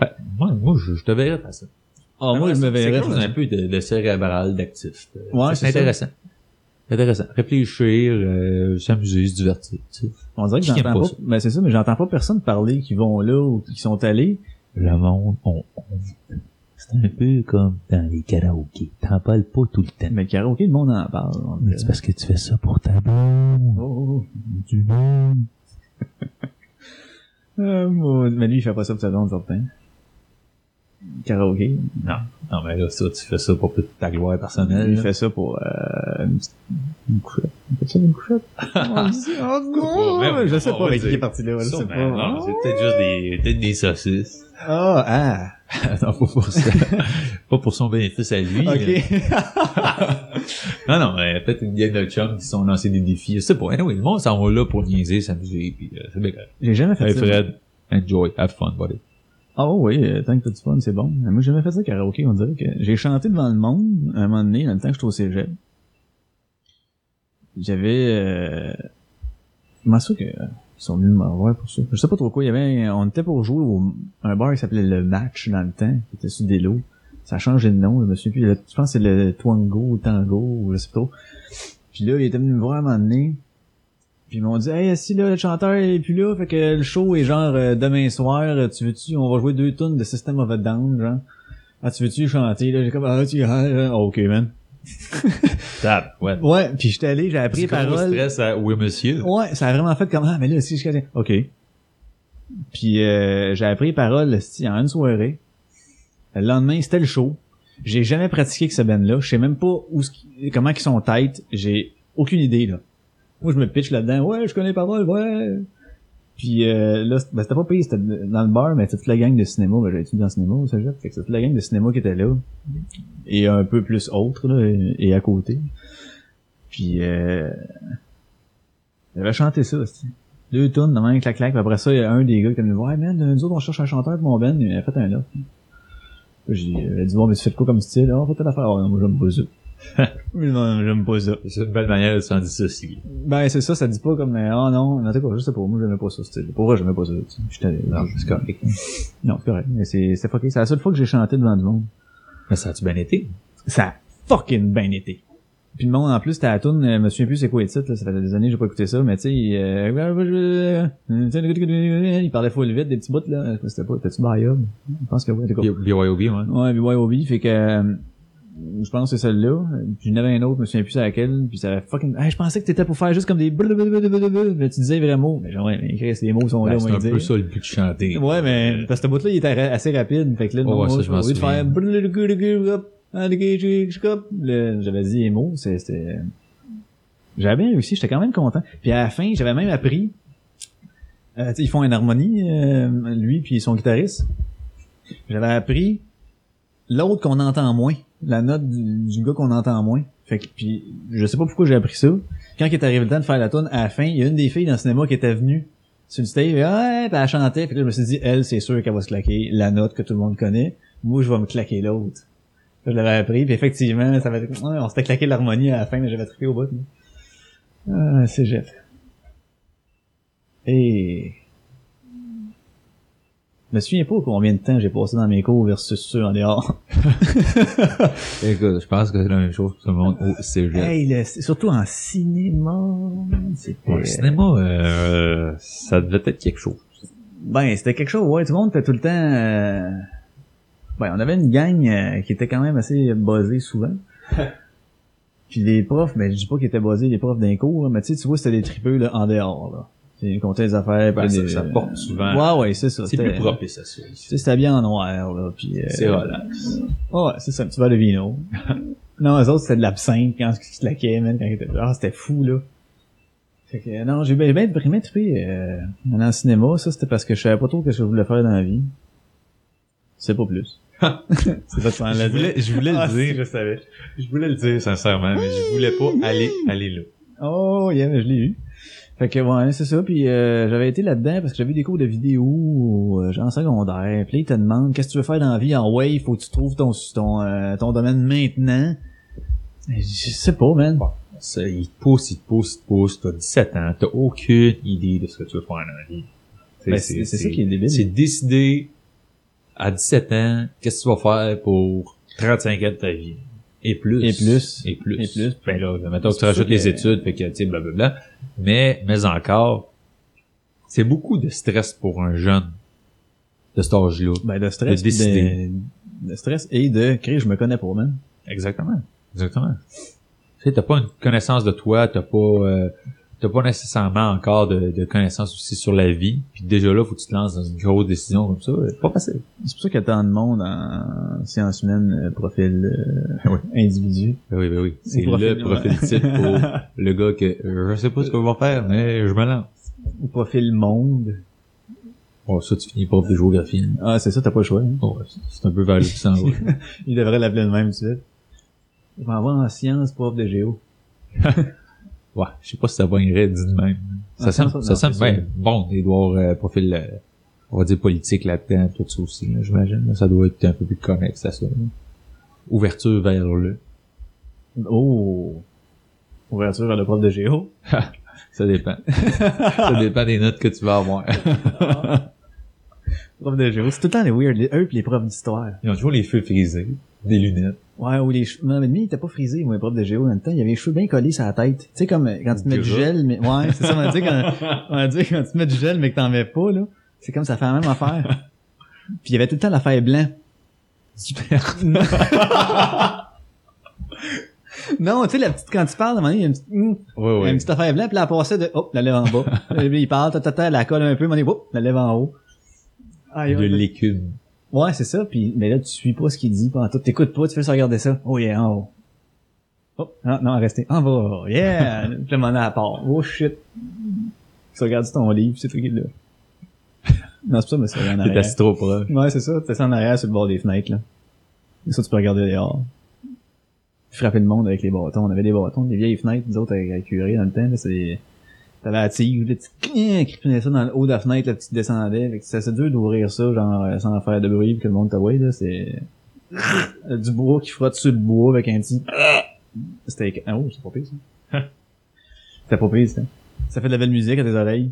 Ben, moi, moi, je, je te verrais faire ça. Ah, moi, je me C'est verrais... chose un peu de, de cérébral, d'actif. Euh, Ouais, c'est c'est intéressant. C'est intéressant. Réfléchir, euh, s'amuser, se divertir, tu sais. On dirait que j'entends pas pas... ça? Ben, c'est ça, mais j'entends pas personne parler qui vont là ou qui sont allés. Le monde, on, on- c'est un peu comme dans les karaokés. T'en parles pas tout le temps. Mais le karaoké, le monde en parle. Mais c'est parce que tu fais ça pour ta blonde, Oh, du monde. oh. Ah, mon- Mais lui, il fait pas ça pour sa blonde, certain. Karaoké? Non, non, mais là, ça, tu fais ça pour toute ta gloire personnelle. Il là. fait ça pour euh, une, petite- une couchette. Une couchette? On dit- oh, non! Ouais, ouais, je sais pas avec qui est parti là, je sais Ça, pas. ben, non, c'est peut-être juste des, peut-être des saucisses. Ah, ah! non, pas pour ça. pas pour son bénéfice à lui. Ok. Non, non, mais peut-être une gang de chums qui sont lancés des défis. Je sais pas. Anyway, le monde s'en va là pour niaiser, s'amuser, puis euh, c'est bien. J'ai jamais fait Hey ça. Fred, enjoy, have fun, buddy. Ah oui, euh, tant que t'as du fun, c'est bon. Moi, j'ai jamais fait ça karaoké, on dirait que j'ai chanté devant le monde à un moment donné, dans le temps que j'étais au cégep. J'avais... Euh... Comment ça que... Ils sont venus me voir pour ça. Je sais pas trop quoi. Il y avait, on était pour jouer au un bar qui s'appelait le Match dans le temps, qui était sur des lots. Ça a changé de nom, je me souviens plus. Je pense que c'est le Twango ou Tango, ou je sais pas trop. Puis là, il était venu me voir à un moment donné. Puis ils m'ont dit, hey, si là, le chanteur est plus là, fait que le show est genre euh, demain soir, euh, tu veux-tu, on va jouer deux tunes de System of a Down, genre. Ah, tu veux-tu chanter, là? J'ai comme, ah, tu, ah, ah, ok, man. Tap, ouais. Ouais, puis j'étais allé, j'ai appris les paroles. stress à, oui, monsieur. Ouais, ça a vraiment fait comme, ah, mais là, si je connais. OK. Puis euh, j'ai appris les paroles, esti, en une soirée. Le lendemain, c'était le show. J'ai jamais pratiqué avec ce band-là. Je sais même pas où, comment ils sont têtes. J'ai aucune idée, là. Moi, je me pitch là-dedans. Ouais, je connais les paroles, ouais. Puis euh, là, ben, c'était pas pire, c'était dans le bar, mais c'était toute la gang de cinéma. Ben, j'avais étudié dans le cinéma au cégep. Fait que c'était toute la gang de cinéma qui était là. Et un peu plus autre, là, et, à côté. Puis euh, j'avais chanté ça, esti. Deux tonnes, même, clac, clac. Puis après ça, il y a un des gars qui est venu voir, hey, man, nous autres, on cherche un chanteur pour mon band. Il a fait un offre. J'ai dit, bon, mais tu fais quoi comme style? Ah, fais telle affaire. Ah, non, moi, j'aime pas ça. Non, j'aime pas ça. C'est une belle manière de s'en dissocier. Ben, c'est ça, ça dit pas comme, ah non, non, t'es quoi, je sais pas, moi, j'aimais pas ça, style. Pour vrai, j'aimais pas ça. J'étais, Non, c'est correct. non, c'est correct. Mais c'est, c'est fucké. C'est la seule fois que j'ai chanté devant du monde. Mais ça a-tu bien été? Ça a fucking bien été. Puis le monde, en plus, c'était la toune, euh, je me souviens plus c'est quoi le titre, là, ça fait des années que j'ai pas écouté ça, mais tu sais, il, euh, il parlait full vite, des petits bouts, là. C'était pas, t'as-tu Bayard? Je pense que oui, t'es quoi. BYOB, ouais. Ouais, BYOB, fait que, euh, je pense que c'est celle-là. Puis il y en avait un autre, je me souviens plus c'est laquelle, puis ça avait fucking, hey, je pensais que t'étais pour faire juste comme des mais tu disais les vrais mots. Mais genre, ouais, mais les mots sont là, Ben, on c'est un peu ça le but de chanter. Ouais, mais, parce que ce bout-là, il était assez rapide. Fait que là, Oh, ouais, moi, ça, je de faire là, j'avais dit les mots, c'était, j'avais bien réussi, j'étais quand même content. Puis à la fin, j'avais même appris, euh, ils font une harmonie, euh, lui puis son guitariste. J'avais appris l'autre qu'on entend moins, la note du, du gars qu'on entend moins. Fait que, puis je sais pas pourquoi j'ai appris ça. Quand il est arrivé le temps de faire la tune, à la fin, il y a une des filles dans le cinéma qui était venue sur le stage, et, ouais, puis elle chantait, puis là, je me suis dit, elle, c'est sûr qu'elle va se claquer la note que tout le monde connaît. Moi, je vais me claquer l'autre. Je l'avais appris, puis effectivement, ça va ouais, on s'était claqué l'harmonie à la fin, mais j'avais trippé au bout. Ah, c'est Jeff. Et... Je me souviens pas combien de temps j'ai passé dans mes cours versus ceux en dehors. Écoute, je pense que c'est la même chose pour tout le monde au cégep. Hey, le- surtout en cinéma. Pour le cinéma, euh, ça devait être quelque chose. Ben, c'était quelque chose, ouais, tout le monde était tout le temps... euh, Ben, on avait une gang euh, qui était quand même assez buzzée souvent. Puis les profs, ben, je dis pas qu'ils étaient buzzés, les profs d'un cours, là, mais tu sais, tu vois, c'était des tripeux là, en dehors, là. Ils comptaient les affaires, Ben, des- ça porte souvent. Ouais, ouais, c'est ça. C'est c'était- plus propre, ça, ça. Sais, c'était bien en noir, là, puis... euh, C'est relax. Ouais, c'est ça, un petit verre de vino. non, eux autres, c'était de l'absinthe quand ils se claquaient, man, quand ils étaient... Ah, c'était fou, là. Fait que, non, j'ai bien, bien déprimé, trippé, euh, dans le cinéma, ça, c'était parce que je savais pas trop ce que je voulais faire dans la vie. C'est pas plus. c'est ça que Je voulais, je voulais Ah, le dire. Je savais. Je voulais le dire, sincèrement, mais je voulais pas aller, aller là. Oh, yeah, mais je l'ai eu. Fait que, ouais, c'est ça, puis euh, j'avais été là-dedans parce que j'avais des cours de vidéo, euh, genre en secondaire, puis là, ils te demandent qu'est-ce que tu veux faire dans la vie? En wave, faut que tu trouves ton, ton, euh, ton domaine maintenant. Je sais pas, man. Ça, il te pousse, il te pousse, il te pousse. T'as 17 ans, t'as aucune idée de ce que tu veux faire dans la vie. Ben, c'est c'est ça qui est débile. C'est décider à 17 ans qu'est-ce que tu vas faire pour 35 ans de ta vie? Et plus. Et plus. Et plus. Et plus. Ben là, maintenant que tu rajoutes les études, fait que, tu sais, blablabla. Mais, mais encore, c'est beaucoup de stress pour un jeune de cet âge-là. Ben, de stress. De décider. De, de stress et de créer, je me connais pas, man. Exactement. Exactement. Tu sais, t'as pas une connaissance de toi, t'as pas, euh, t'as pas nécessairement encore de, de connaissances aussi sur la vie. Puis déjà là, faut que tu te lances dans une grosse décision comme ça. C'est pas facile. C'est pour ça qu'il y a tant de monde en sciences humaines, euh, profil euh, Oui. individu. Ben oui, ben oui. C'est le profil type pour le gars que je sais pas ce qu'on va faire, mais je me lance. Ou profil monde. Bon, ça, tu finis prof de géographie. hein. Ah, c'est ça, t'as pas le choix. hein. Ouais, c'est un peu vers le va. Il devrait l'appeler de même, tu sais. Il va avoir en sciences, prof de géo. Ouais, je sais pas si ça va irait dit de même. Ça Ah, sonne, ça, c'est bien bon, avoir euh, profil, euh, on va dire politique là-dedans, tout ça aussi, là, j'imagine. Ça doit être un peu plus connexe à ça. là. Ouverture vers le. Oh! Ouverture à le prof de géo. Ça dépend. ça dépend des notes que tu vas avoir. Prof de géo. C'est tout le temps les weird, les, eux pis les profs d'histoire. Ils ont toujours les feux frisés, des lunettes. Ouais, ou les cheveux. Non, mais lui, il était pas frisé, moi, les profs de géo, dans le temps. Il avait les cheveux bien collés sur la tête. Tu sais, comme quand tu te mets du gel, mais, ouais, c'est ça, on dit quand, on dit quand tu te mets du gel, mais que t'en mets pas, là. C'est comme ça fait la même affaire. Puis il y avait tout le temps l'affaire blanc. Super. Non, tu sais, la petite, quand tu parles, à un moment donné, il y a une petite, hum, Ouais, une ouais. petite affaire blanc, puis là, elle passait de, hop, la lève en bas. Puis il parle, tata, la colle un peu, à un moment donné, hop, la lève en haut. Ah, De l'écume. Ouais, c'est ça, puis mais là, tu suis pas ce qu'il dit, pendant tout. T'écoutes pas, tu fais juste regarder ça. Oh yeah, en haut. Oh, non, non, restez. En bas, yeah! puis le moment à part. Oh shit. Tu regardes ton livre, c'est truc là. non, c'est pas ça, mais c'est en T'es arrière. assis trop proche. Ouais, c'est ça, t'es en arrière sur le bord des fenêtres, là. Et ça, tu peux regarder dehors. Frapper le monde avec les bâtons. On avait des bâtons, des vieilles fenêtres, nous autres, avec, avec curé dans le temps, là, c'est... T'avais la tige, là, tu crippinais ça dans le haut de la fenêtre, là, tu descendais. Fait que c'est assez dur d'ouvrir ça, genre, euh, sans faire de bruit, pis que le monde te voit, là, c'est... Euh, du bois qui frotte sur le bois avec un petit... C'était... Ah, oh, c'est pas pire, ça. C'était pas pire, ça. Ça fait de la belle musique à tes oreilles?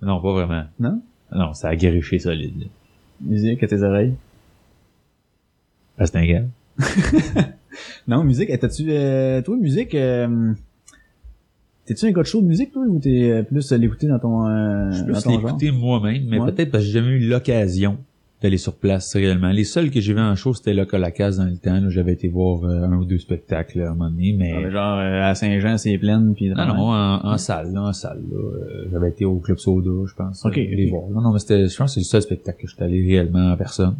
Non, pas vraiment. Non? Non, c'est agriché solide. là. Musique à tes oreilles? Ah, c'est un gars. Non, musique, étais-tu... Euh, toi, musique... Euh, T'es-tu un gars de show de musique, toi, ou t'es euh, plus à l'écouter dans ton, euh, Je peux l'écouter moi-même, mais Ouais. peut-être parce que j'ai jamais eu l'occasion d'aller sur place réellement. Les seuls que j'ai vus en show, c'était Local à Case dans le temps. là. J'avais été voir euh, un ou deux spectacles à un moment donné, mais... Ah, mais genre, euh, à Saint-Jean, c'est plein, pis... Non, non, en, en salle, là, en salle, là. Euh, J'avais été au Club Soda, je pense. Ok, euh, les voir. Non, non, mais c'était, je pense que c'est le seul spectacle que je suis allé réellement en personne.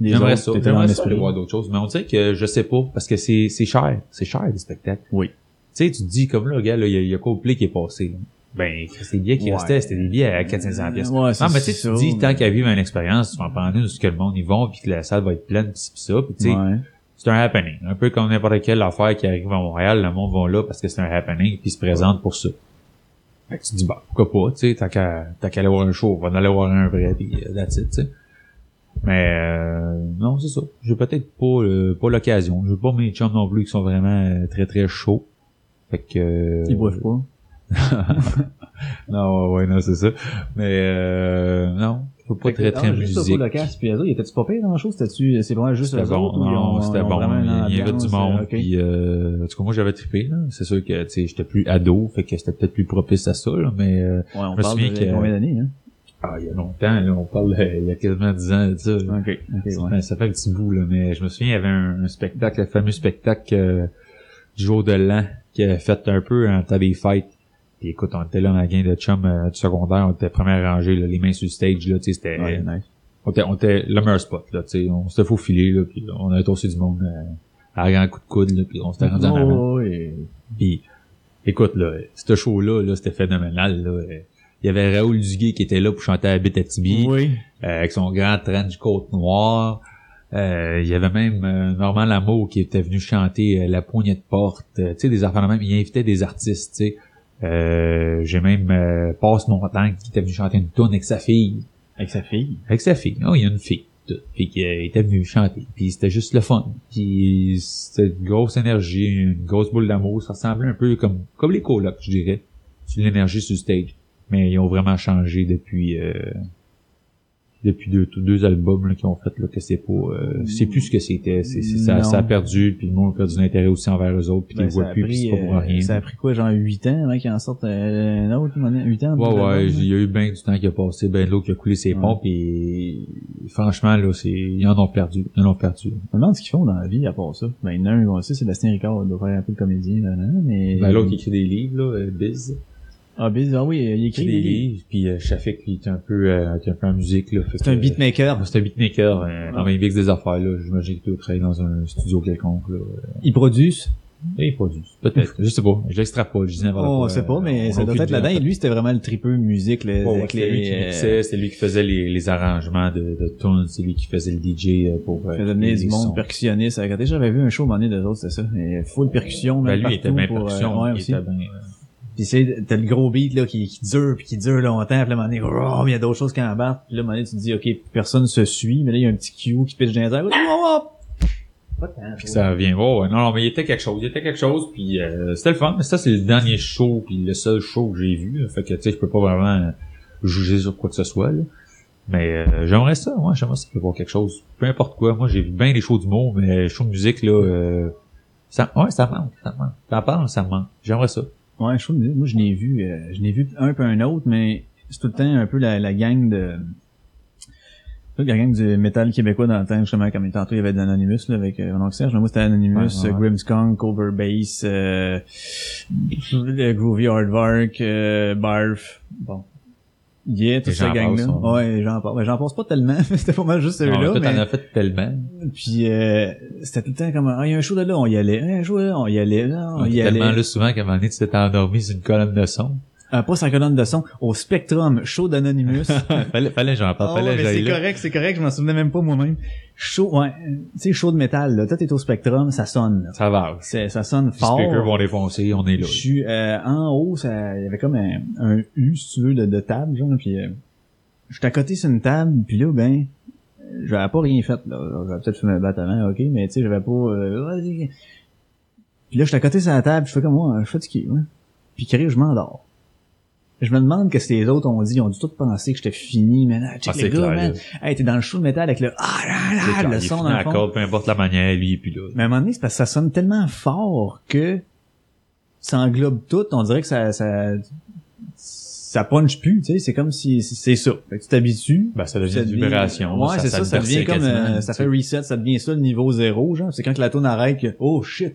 Les J'aimerais ça, j'aimerais ça aller voir d'autres choses, mais on dirait que je sais pas, parce que c'est, c'est cher, c'est cher, des spectacles. Oui. Tu sais, tu te dis, comme là, gars, là, il y y a Coldplay qui est passé, là. Ben, c'est des billets qui Ouais. restaient, c'était des billets à 400 pièces. Ouais, non, mais tu sais, tu ça, te dis, tant qu'à vivre une expérience, tu vas en prendre une que le monde y vont, puis que la salle va être pleine, pis pis ça, pis tu sais, Ouais. c'est un happening. Un peu comme n'importe quelle affaire qui arrive à Montréal, le monde va là parce que c'est un happening, puis ils se présente pour ça. Fait que tu te dis, bah, pourquoi pas, tu sais, t'as qu'à, t'as qu'à aller voir un show, on va en aller voir un vrai, euh, that's it, tu sais. Mais, euh, non, c'est ça. J'ai peut-être pas, euh, pas l'occasion. J'ai pas mes chums non plus qui sont vraiment euh, très très chauds. Fait que... euh, Ils boivent pas. Non, ouais, non, c'est ça. Mais, euh, non. Faut pas très très ah, musique. le casque, puis eux autres, était-tu pas pire dans la chose? C'était-tu, c'est vraiment juste C'était eux bon, non, c'était bon. Il y avait du monde, euh, puis euh, en tout cas, moi j'avais trippé, là. C'est sûr que, tu sais, j'étais plus ado, fait que c'était peut-être plus propice à ça, là, mais euh, Ouais, on je me parle souviens de que- combien d'années, hein? ah, il y a longtemps, là, on parle il y a quasiment 10 ans de ça. là. Ok, ok, ça, ouais. fait, ça fait un petit bout, là, mais je me souviens, il y avait un, un spectacle, le fameux spectacle euh, du jour de l'an, qui avait fait un peu des fêtes. Puis écoute, on était là dans la gang de chum euh, du secondaire, on était première rangée, là, les mains sur le stage, là, tu sais, c'était... Ouais, nice. on était, on était le meilleur spot, là, tu sais, on s'était faufilé, là, puis on avait tossé du monde euh, à grand coup de coude, là, puis on s'était rendu en avant. Oh, ouais. Puis, écoute, là, ce show-là, là, c'était phénoménal, là. Il y avait Raoul Duguay qui était là pour chanter à Abitibi, Oui. euh, avec son grand trench côte noire. Euh, il y avait même euh, Normand Lamour qui était venu chanter euh, La poignée de porte, euh, tu sais, des affaires même. Il invitait des artistes, tu sais. Euh, J'ai même euh, Passe Montagne qui était venu chanter une tourne avec sa fille. Avec sa fille? Avec sa fille. Oh, il y a une fille. tout. Puis qui était venue chanter. Puis c'était juste le fun. Puis c'était une grosse énergie, une grosse boule d'amour. Ça ressemblait un peu comme comme les colocs, je dirais. C'est l'énergie sur le stage. Mais ils ont vraiment changé depuis euh, depuis deux, deux albums là, qu'ils ont fait là, que c'est pas euh, c'est plus ce que c'était. C'est, c'est- ça, ça a perdu, puis le monde a perdu l'intérêt aussi envers eux autres, puis Ben, voient a plus, puis pris, c'est pas pour euh, rien. ça a pris quoi, genre 8 ans, avant qu'ils en sortent euh, un autre, 8 ans? Ouais, ouais, il y a eu bien du temps qui a passé, ben de l'eau qui a coulé ses Ouais. ponts, puis franchement, là, c'est, ils en ont perdu, ils en ont perdu. Je me demande ce qu'ils font dans la vie à part ça. Ben, il y en a un, sait, Sébastien Ricard, doit faire un peu de comédien, là, là, mais... Ben, l'autre qui écrit des livres, là, euh, Biz, Ah, Biz, ah oui, il il écrit des livres, puis euh, Shafik, lui, est un peu, euh, est un peu en musique, là. C'est que, un euh, beatmaker. C'est un beatmaker, euh, dans les mix des affaires, là. J'imagine qu'il doit travailler dans un studio quelconque, là. Il produit. Et il produit. Peut-être. Je sais pas. Je l'extrapole, je dis n'importe Oh, quoi. on sait pas, mais ça doit être là-dedans. Et lui, c'était vraiment le tripeux musique, là, Ouais, ouais, avec c'est lui qui euh, mixait, c'est lui qui faisait les, les arrangements de, de tunes, c'est lui qui faisait le DJ euh, pour euh, faisait venir les du monde sons. percussionniste. J'avais vu un show, moment donné, d'eux autres, c'était ça. Et full percussion, Ben, même lui, il était partout bien pour, euh, percussion, ouais, il était bien, euh, Puis c'est, t'as le gros beat, là, qui, qui dure, puis qui dure longtemps, puis là, à un moment donné, oh, mais il y a d'autres choses qui embarquent. Puis là, à un moment donné, tu te dis, OK, personne se suit, mais là, il y a un petit cue qui pitch dans les airs. Oh, oh, oh! Puis ça revient. Ouais, ouais. Non, non, mais il était quelque chose. Il était quelque chose, puis euh, c'était le fun. Mais ça, c'est le dernier show, puis le seul show que j'ai vu. Fait que, tu sais, je peux pas vraiment juger sur quoi que ce soit, là. Mais euh, j'aimerais ça, moi, j'aimerais ça voir quelque chose. Peu importe quoi. Moi, j'ai vu bien les shows d'humour, mais les shows de musique, là, euh, ça, ouais, ça manque, ça manque. T'en parles, ça manque. J'aimerais ça. Ouais, je moi, je n'ai vu, euh, je n'ai vu un peu un autre, mais c'est tout le temps un peu la, la gang de, la gang du métal québécois dans le temps, justement, comme tantôt, il y avait d'Anonymous, là, avec, euh, oncle Serge, mais moi, c'était Anonymous, Ouais, ouais, Grimmskunk, Overbass, euh, Groovy Hardvark, euh, Barf, bon. Yeah, toute Et cette gang-là. ouais. J'en. Ben, j'en passe pas tellement, c'était pas mal juste Non, celui-là, toi, t'en mais... as fait tellement. Puis, euh, c'était tout le temps comme, ah, il y a un show de là, on y allait. Un show de là, on y allait. Là, on On y allait. tellement là souvent qu'à un moment donné, tu t'étais endormi sur une colonne de son. Euh, pas sa colonne de son, au Spectrum, show d'Anonymous. fallait, fallait, j'en parle, fallait, ouais, j'aille c'est correct, c'est correct, je m'en souvenais même pas moi-même. Show, ouais, tu sais, show de métal, là. Toi, t'es au Spectrum, ça sonne, là. Ça va. C'est, ça sonne Les fort. speakers vont défoncer, on est là. Je suis euh, en haut, ça, il y avait comme un, un U, si tu veux, de, de table, genre, puis euh, j'étais à côté sur une table, puis là, ben, j'avais pas rien fait, là. J'avais peut-être fait me battre avant, ok, mais tu sais, j'avais pas... euh, puis là, j'étais à côté sur la table, je fais comme moi, je fais du ski, ouais. Puis je m'endors. Je me demande qu'est-ce que les autres ont dit. Ils ont dû tout penser que j'étais fini, mais là, check Ah, gars, clair, man. Hey, t'es dans le show de métal avec le ah là là, le son dans le fond. corde, peu importe la manière, lui, et puis là. Mais à un moment donné, c'est parce que ça sonne tellement fort que ça englobe tout. On dirait que ça, ça, ça punch plus, tu sais. C'est comme si, c'est ça. Fait que tu t'habitues. Ben, ça devient ça une vibration. Ouais, c'est ça, ça devient comme, euh, ça fait reset, ça devient ça le niveau zéro, genre. C'est quand que la tune arrête que, oh shit.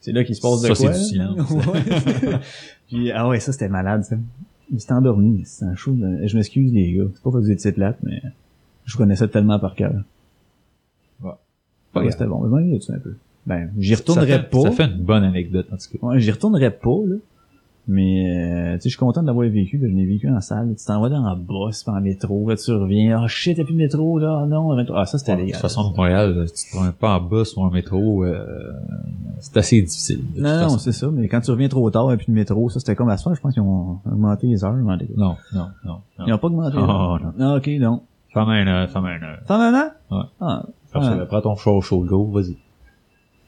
C'est là qu'il se passe de Ça, quoi. c'est du silence. Ouais. Puis, ah ouais, ça c'était malade, ça. Il s'est endormi. C'est un show de... Je m'excuse, les gars. C'est pas parce que vous étiez plate, mais je connaissais tellement par cœur. Ouais. Ouais, c'était bon. Mais moi, un peu. Ben, j'y Ça retournerai fait- pas. Ça fait une bonne anecdote, en tout cas. Ouais, j'y retournerai pas, là. Mais, euh, tu sais, je suis content de l'avoir vécu. Je l'ai vécu en salle. Tu t'en vas dans la bosse, pas en métro. Là, tu reviens. Ah, shit, y'a plus de métro, là. Ah, non. Ah, ça, c'était De légal. toute façon, de Montréal, tu te prends pas en bus ou en métro, euh, c'est assez difficile. de Non, non, c'est ça. Mais quand tu reviens trop tard, y'a plus de métro. Ça, c'était comme la soirée. Je pense qu'ils ont augmenté les heures. Non, non, non. non. Ils ont pas augmenté les Oh, heures. Ah, ok, non. Femme un heure, femme un heure. As un? Ouais. Ah, ça, prends ton show chaud, go, vas-y.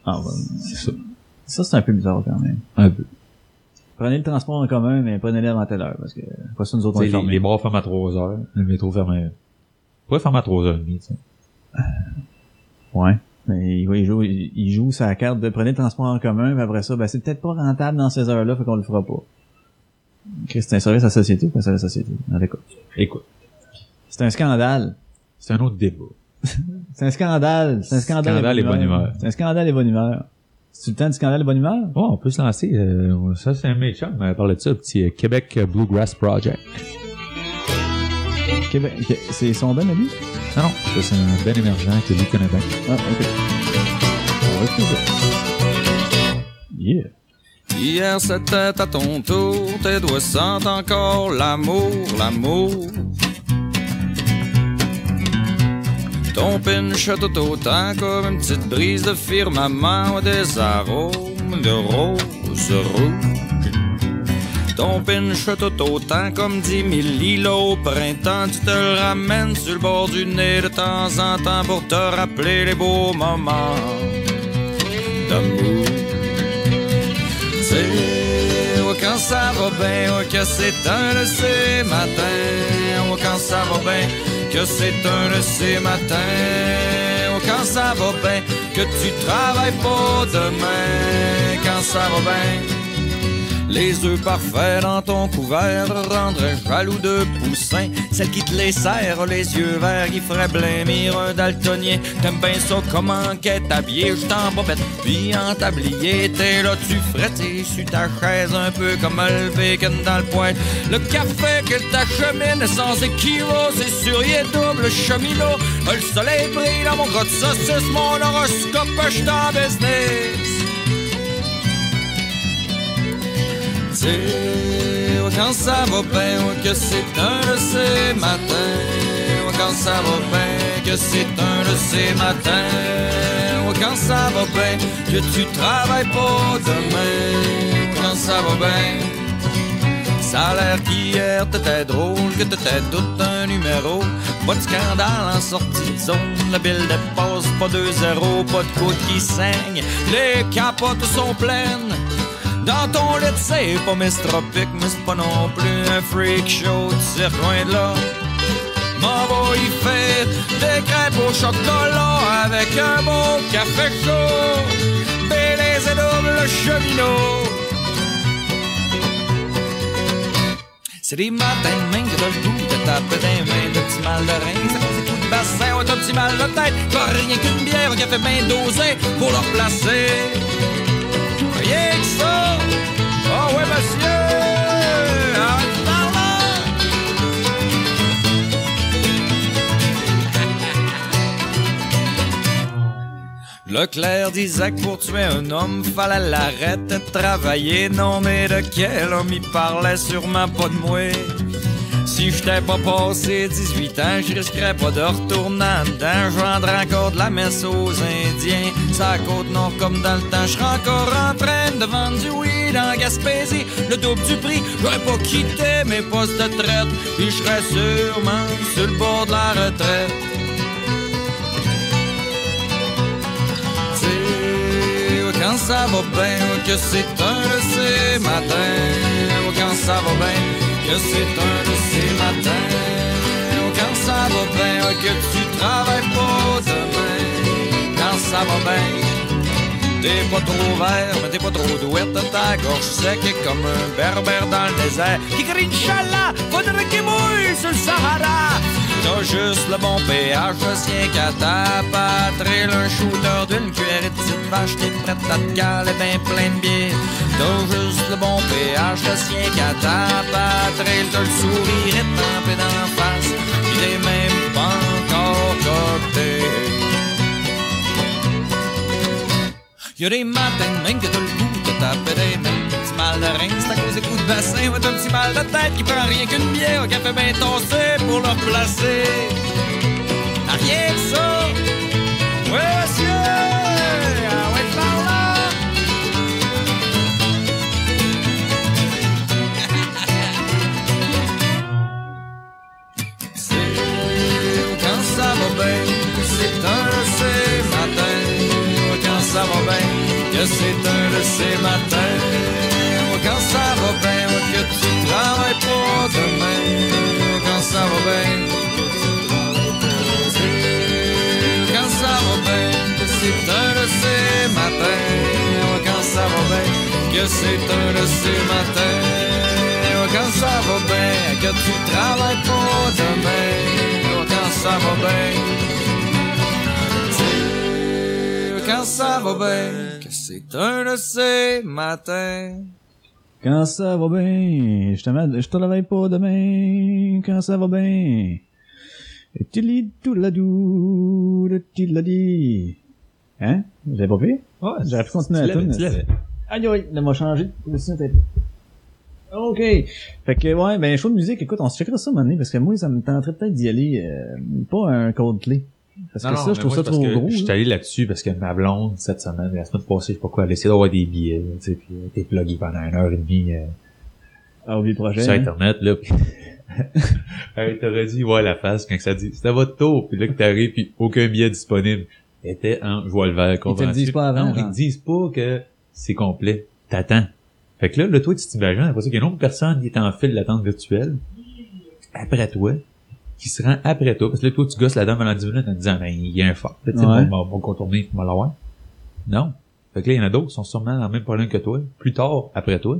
ah, ben, C'est ça. ça, c'est un peu bizarre quand même. Un peu. Prenez le transport en commun, mais prenez-le avant telle heure. Parce que, pas ça, nous autres, on est les, les bars ferment à 3 heures, le métro ferme à... pourrait fermer à 3 heures et demie, tu sais. Ouais. Mais il, il joue, il, il joue sa carte de prenez le transport en commun, mais après ça, ben, c'est peut-être pas rentable dans ces heures-là, fait qu'on le fera pas. C'est un service à la société ou pas un service à la société? Cas. Écoute, C'est un scandale. c'est un autre débat. C'est un scandale. C'est un scandale, Scandale et bonne humeur. C'est un scandale et bonne humeur. C'est le temps du scandale et bonne humeur? Bon, on peut se lancer, euh, ça c'est un chum, mais parler de ça, petit euh, Québec Bluegrass Project. Québec, c'est son ben à lui? Non, non, ça, c'est un ben émergent que lui connaît bien. Ah, ok. On va écouter ça. Yeah. Hier c'était à ton tour, tes doigts sentent encore l'amour, l'amour. Ton pinch tout autant comme une petite brise de firmament des arômes de rose rouge. Ton pinch tout autant comme dix mille lilos au printemps, tu te le ramènes sur le bord du nez de temps en temps pour te rappeler les beaux moments d'amour. Quand ça va bien, oh, c'est un de ces matins. Oh, quand ça va bien, que c'est un de ces matins. Oh, quand ça va bien, que tu travailles pas demain. Quand ça va bien. Les œufs parfaits dans ton couvert rendraient jaloux de poussin. Celle qui te les serre, les yeux verts, qui ferait blêmir un daltonien. T'aimes bien ça comment qu'est habillé, je t'en bobette, puis en tablier. T'es là, tu frettes sur ta chaise, un peu comme le bacon dans le poêle. Le café que t'achemine sans équivoque, c'est sur double cheminot. Le soleil brille dans mon gros de saucisse, mon horoscope, je business. Oh, quand ça va bien, que c'est un de ces matins. Quand ça va bien, que c'est un de ces matins. Quand ça va bien, que tu travailles pas demain. Quand ça va bien. Ça a l'air qu'hier t'étais drôle, que t'étais tout un numéro. Pas de scandale en sortie de zone, la bille dépasse pas 2-0, pas de côte qui saigne. Les capotes sont pleines. Dans ton lit, c'est pas Miss Tropic, mais c'est pas non plus un freak show, tu loin de là. M'en va y des crêpes au chocolat avec un bon café chaud. Bélez et double cheminot. C'est des matins de main que t'as le goût de taper des mains, de petits mal de rein, ça fait des coups de bassin, ouais, t'as petit mal de tête, pas rien qu'une bière, un café bien dosé pour le replacer. Rien que ça! Oh ouais, monsieur! Leclerc disait que pour tuer un homme, fallait l'arrêter de travailler. Non, mais de quel homme il parlait sûrement pas de moi. Si j'étais pas passé 18 ans, je risquerais pas de retourner en dedans. Je vendrais encore de la messe aux Indiens. Ça côte nord comme dans le temps. Je encore en train de vendre du weed en Gaspésie. Le double du prix, j'aurais pas quitté mes postes de traite. Puis je serais sûrement sur le bord de la retraite. Quand ça va bien, que c'est un de ces matins. Quand ça va bien, que c'est un de ces matins. Quand ça va bien, que tu travailles pas demain. Quand ça va bien, t'es pas trop vert, mais t'es pas trop douette. Ta gorge sec comme un berbère dans le désert. Qui crie Inch'Allah, faudrait qu'il mouille sur le Sahara. T'as juste le bon pH, le sien qu'à ta patrie. Un shooter d'une cuillère de petite vache, t'es prête à te caler ben plein de bière. T'as juste le bon pH, le sien qu'à ta patrie. T'as le sourire étampé dans la face, pis t'es même pas encore. Y'a des matins même que t'as le goût de taper des mains. Petit mal de rein, c'est à cause des coups de bassin. Ouais, t'as un petit mal de tête qui prend rien qu'une bière au café bien tossé pour le replacer. Rien que ça. Ouais, monsieur. Ces matins. Quand ça va bien, que tu travailles pas demain. Quand ça va bien, quand ça va bien, que c'est un de ces matins. Quand ça va bien, que c'est un de ces matins. Quand ça va bien, que tu travailles pas demain. Quand ça va bien, quand ça va bien, c'est un de ces matins. Quand ça va bien, je te, mets- je te réveille pas demain, quand ça va bien. Tili tout la dou, le tiladi. Hein? J'avais pas fait? Ouais, J'aurais pu continuer tu la l'avais, tune. tu l'avais. Aïe aïe, là m'a changé de. Ok. Fait que ouais, ben show de musique, écoute, on se checkera ça un moment donné, parce que moi ça me tenterait peut-être d'y aller, euh, pas un Coldplay. Parce que ça, non, je trouve moi, ça trop gros. Je suis allé là-dessus parce que ma blonde, cette semaine, la semaine passée, je sais pas quoi, elle a essayé d'avoir des billets, tu sais, puis elle était pluguée pendant une heure et demie euh, Ah, oublie le projet. sur hein. Internet, là. elle t'aurait dit, ouais, la face, quand ça dit, c'était votre tour, puis là que t'arrives, puis aucun billet disponible. Elle était en joie le vert, Ils te le disent pas avant, Non, ils te disent pas que c'est complet. T'attends. Fait que là, là, toi, tu t'imagines, après ça, qu'il y a une autre personne qui est en file d'attente virtuelle, après toi, qui se rend après toi, parce que là, toi, tu gosses la dame pendant 10 minutes en te disant, ben, il y a un phare. Tu sais, on va, on va contourner, on va l'avoir. Non. Fait que là, il y en a d'autres qui sont sûrement dans le même problème que toi, plus tard, après toi.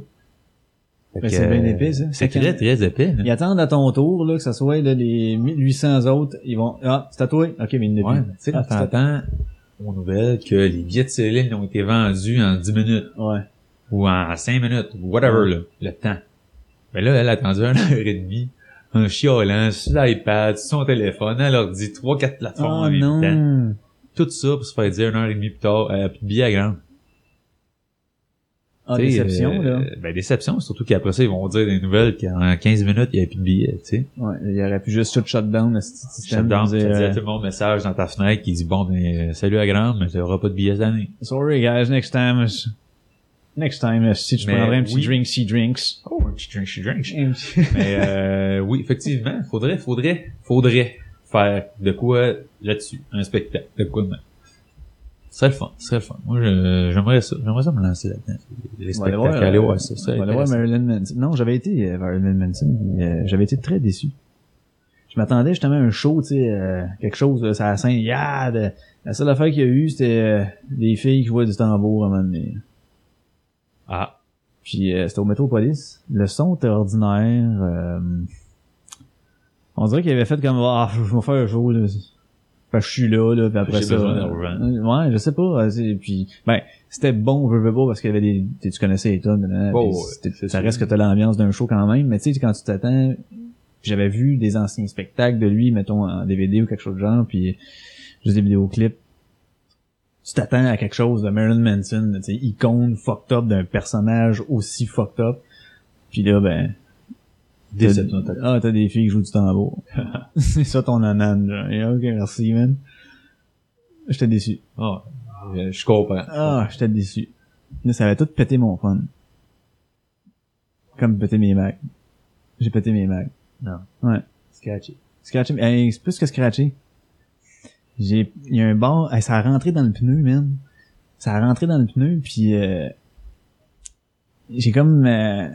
Ben, c'est bien euh, épais, ça. C'est très, très épais. là. Ils attendent à ton tour, là, que ça soit, là, les 1800 autres, ils vont, ah, c'est à toi? Ok, mais il a Ouais, mais tu sais, quand Ah, t'entends aux nouvelles que les billets de Céline ont été vendus en 10 minutes, Ouais. ou en 5 minutes, ou whatever, là, le temps. Ben là, elle a attendu une heure et demie, en chialant, sur l'iPad, sur son téléphone, elle leur dit 3-4 plateformes en même temps. non. Tout ça pour se faire dire une heure et demie plus tard, euh, à grande. Ah, déception, euh, là. Ben, déception, surtout qu'après ça, ils vont dire des nouvelles qu'en 15 minutes, il n'y avait plus de billets, tu sais. Ouais, il y aurait pu juste tout shutdown, le système. Shutdown, tu à euh, tout le monde message dans ta fenêtre qui dit, bon, ben, euh, salut à grande, mais tu n'auras pas de billets cette année. Sorry, guys, next time. Next time, si tu prendrais un petit oui. drink, si drinks. Oh, she drinks. Petit- Mais euh, oui, effectivement, faudrait, faudrait, faudrait faire de quoi là-dessus, un spectacle, de quoi de même. Ce serait le fun, ce serait le fun. Moi, j'aimerais ça, j'aimerais ça me lancer là-dedans. Les spectacles, voir, aller euh, voir ça. ça On va aller voir Marilyn Manson. Non, j'avais été euh, Marilyn Manson, euh, j'avais été très déçu. Je m'attendais justement à un show, tu sais, euh, quelque chose, euh, ça la scène, yeah, de- la seule affaire qu'il y a eu, c'était euh, des filles qui jouaient du tambour à un moment donné. Ah, Puis euh, c'était au Metropolis. Le son était ordinaire. euh, on dirait qu'il avait fait comme ah je vais faire un show là. Fait que je suis là là puis après ça. euh, ouais, je sais pas. euh, Puis ben c'était bon, je veux pas parce qu'il y avait des tu tu connaissais les tonnes. Oh, ouais, c'est ça reste que t'as l'ambiance d'un show quand même. Mais tu sais quand tu t'attends, j'avais vu des anciens spectacles de lui, mettons en DVD ou quelque chose de genre, puis juste des vidéoclips. Tu t'attends à quelque chose de Marilyn Manson, tu icône fucked up d'un personnage aussi fucked up. Puis là, ben, t'as- ah, t'as des filles qui jouent du tambour. c'est ça ton anane, genre. Ok, merci, man. J'étais déçu. Ah, euh, je comprends. Ah, j'étais déçu. Là, ça avait tout pété mon fun. Comme péter mes mags. J'ai pété mes mags. Non. Ouais. Sketchy. Scratché, hey, c'est plus que scratché. J'ai, il y a un bar, ça a rentré dans le pneu, man. Ça a rentré dans le pneu, puis euh, j'ai comme, euh,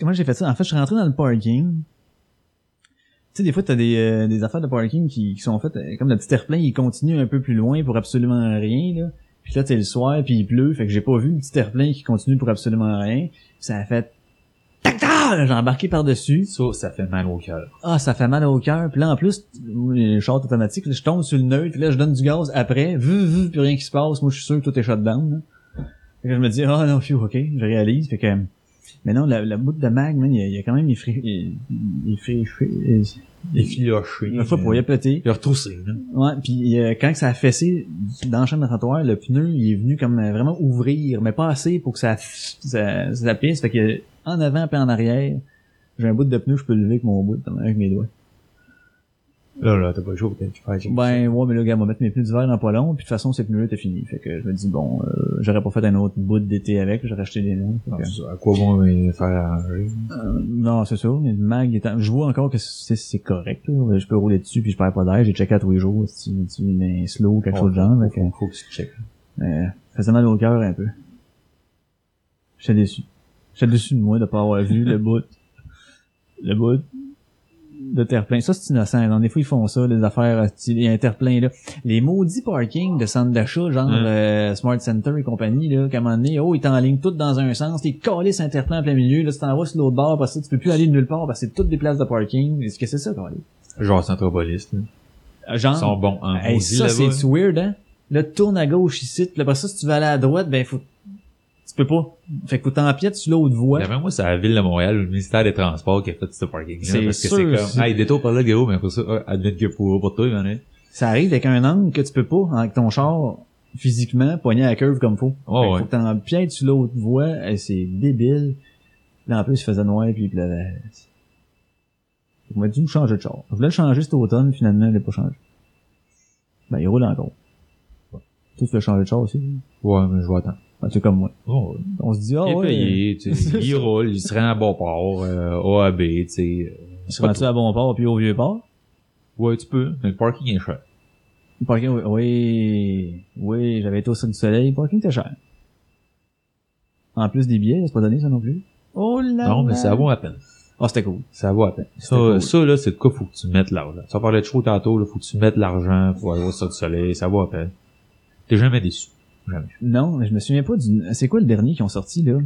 comment j'ai fait ça? En fait, je suis rentré dans le parking. Tu sais, des fois, t'as des, euh, des affaires de parking qui, qui sont faites, euh, comme le petit airplane, il continue un peu plus loin pour absolument rien, là. Puis là, t'es le soir, puis il pleut, fait que j'ai pas vu le petit airplane qui continue pour absolument rien. Puis ça a fait, tac, j'ai embarqué par-dessus. Ça, ça fait mal au cœur. Ah, ça fait mal au cœur. Puis là, en plus, les shorts automatiques, là, je tombe sur le neutre, puis là, je donne du gaz après, vu, vu, puis rien qui se passe. Moi, je suis sûr que tout est shut down. Là. Fait que je me dis, ah non, phew, ok, je réalise. Fait que, mais non, la, la bout de mag, man, il y a, il y a quand même il, il effrayé, il, Effiloché. une fois pour y pété. Il a retroussé, là. Ouais, puis euh, quand ça a fessé dans le champ de trottoir, le pneu, il est venu comme vraiment ouvrir, mais pas assez pour que ça, ça, ça pisse. Fait que, en avant puis en arrière, j'ai un bout de pneu, je peux le lever avec mon bout, avec mes doigts. Là, là, t'as pas le choix, peut-être tu fais Ben ouais, mais là, gars, on va mettre mes pneus d'hiver dans pas long, puis de toute façon, ces pneus-là étaient finis. Fait que je me dis, bon, euh, j'aurais pas fait un autre bout d'été avec, j'aurais acheté des noms. Fait que- À quoi bon euh, faire arranger? Euh, non, c'est ça, mais le mag, étant- je vois encore que c'est correct, là. Je peux rouler dessus, puis je perds pas d'air. J'ai checké à tous les jours, si tu mets slow, quelque chose de genre. fait que, Faut, faut que tu checkes. euh, faisait mal au cœur un peu. J'étais déçu. J'étais déçu de moi de pas avoir vu le bout. Le bout de terre-plein. Ça, c'est innocent. Donc, des fois, ils font ça, les affaires, euh, terre-plein, là. Les maudits parkings de centre d'achat, genre, Hum. euh, Smart Center et compagnie, là, qu'à un moment donné, oh, ils t'enlignent tout dans un sens, t'es collé sur un terre-plein en plein milieu, là, tu t'en vas sur l'autre bord, parce que tu peux plus aller nulle part, parce que c'est toutes des places de parking. Est-ce que c'est ça, collé? Genre Centropolis, là. Genre, Ils sont bons en Hey, ça, c'est weird, hein? Là, tourne à gauche ici, puis après ça, si tu veux aller à droite, ben, faut, peux pas. Fait que faut t'empiètes sur l'autre voie. D'après moi, c'est la ville de Montréal, le ministère des Transports qui a fait ce parking-là. C'est Parce que sûr, c'est comme, hey, détour par là, gros, mais après ça, ah, advienne que pour, pour toi, il y en a. Ça arrive avec un angle que tu peux pas, avec ton char, physiquement, poigner à la curve comme faut. Oh, Fait que ouais. Faut que t'empiètes sur l'autre voie, c'est débile. Là, en plus, il faisait noir, puis il pleuvait. On m'a dû me changer de char. Je voulais le changer cet automne, finalement, il l'a pas changé. Ben, il roule encore. Toi, tu veux changer de char aussi? Ouais, mais je vais attendre. Ben, c'est comme moi. Oh. On se dit, ah il est ouais. payé, tu sais, C'est il roule, il se rend à bon port, euh, OAB, tu sais. euh, Tu seras-tu à bon port puis au vieux port? Ouais, tu peux, mais le parking est cher. Le parking, oui, oui, oui, j'avais été au du Soleil, le parking était cher. En plus des billets, c'est pas donné ça non plus. Oh là Non, mais ça vaut à peine. Ah, c'était cool. Ça vaut à peine. Ça, cool. ça, là, c'est de quoi faut que tu mettes l'argent. Ça parlait de chaud tantôt, là, faut que tu mettes l'argent pour aller au du soleil, ça vaut à peine. T'es jamais déçu. Jamais. Non, mais je me souviens pas du... C'est quoi le dernier qui ont sorti, là?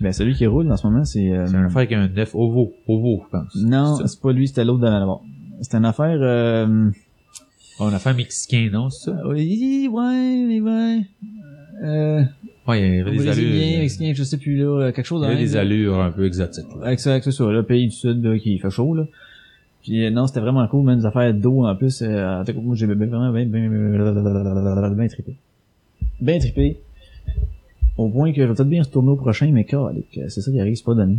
Ben, celui qui roule en ce moment, c'est... euh, C'est une affaire avec un 9 OVO. OVO, je pense. Non, C'est pas lui, c'était l'autre de là-bas. C'était une affaire... Euh... Oh, une affaire mexicain, non, c'est ça? Oui, ouais, ouais. Euh... Ouais, il y avait des allures. mexicain, je sais plus, là, quelque chose Il y avait des allures un peu exotiques. là. Avec ça, avec ça, ça, là, pays du sud, là, qui fait chaud, là. Puis euh, non, c'était vraiment cool, même des affaires d'eau en plus. Euh, moi, j'ai bien- vraiment bien, bien, bien, bien trippé. Bien trippé. Au point que je vais peut-être bien retourner au prochain, mais calique, c'est ça qui arrive, c'est pas donné.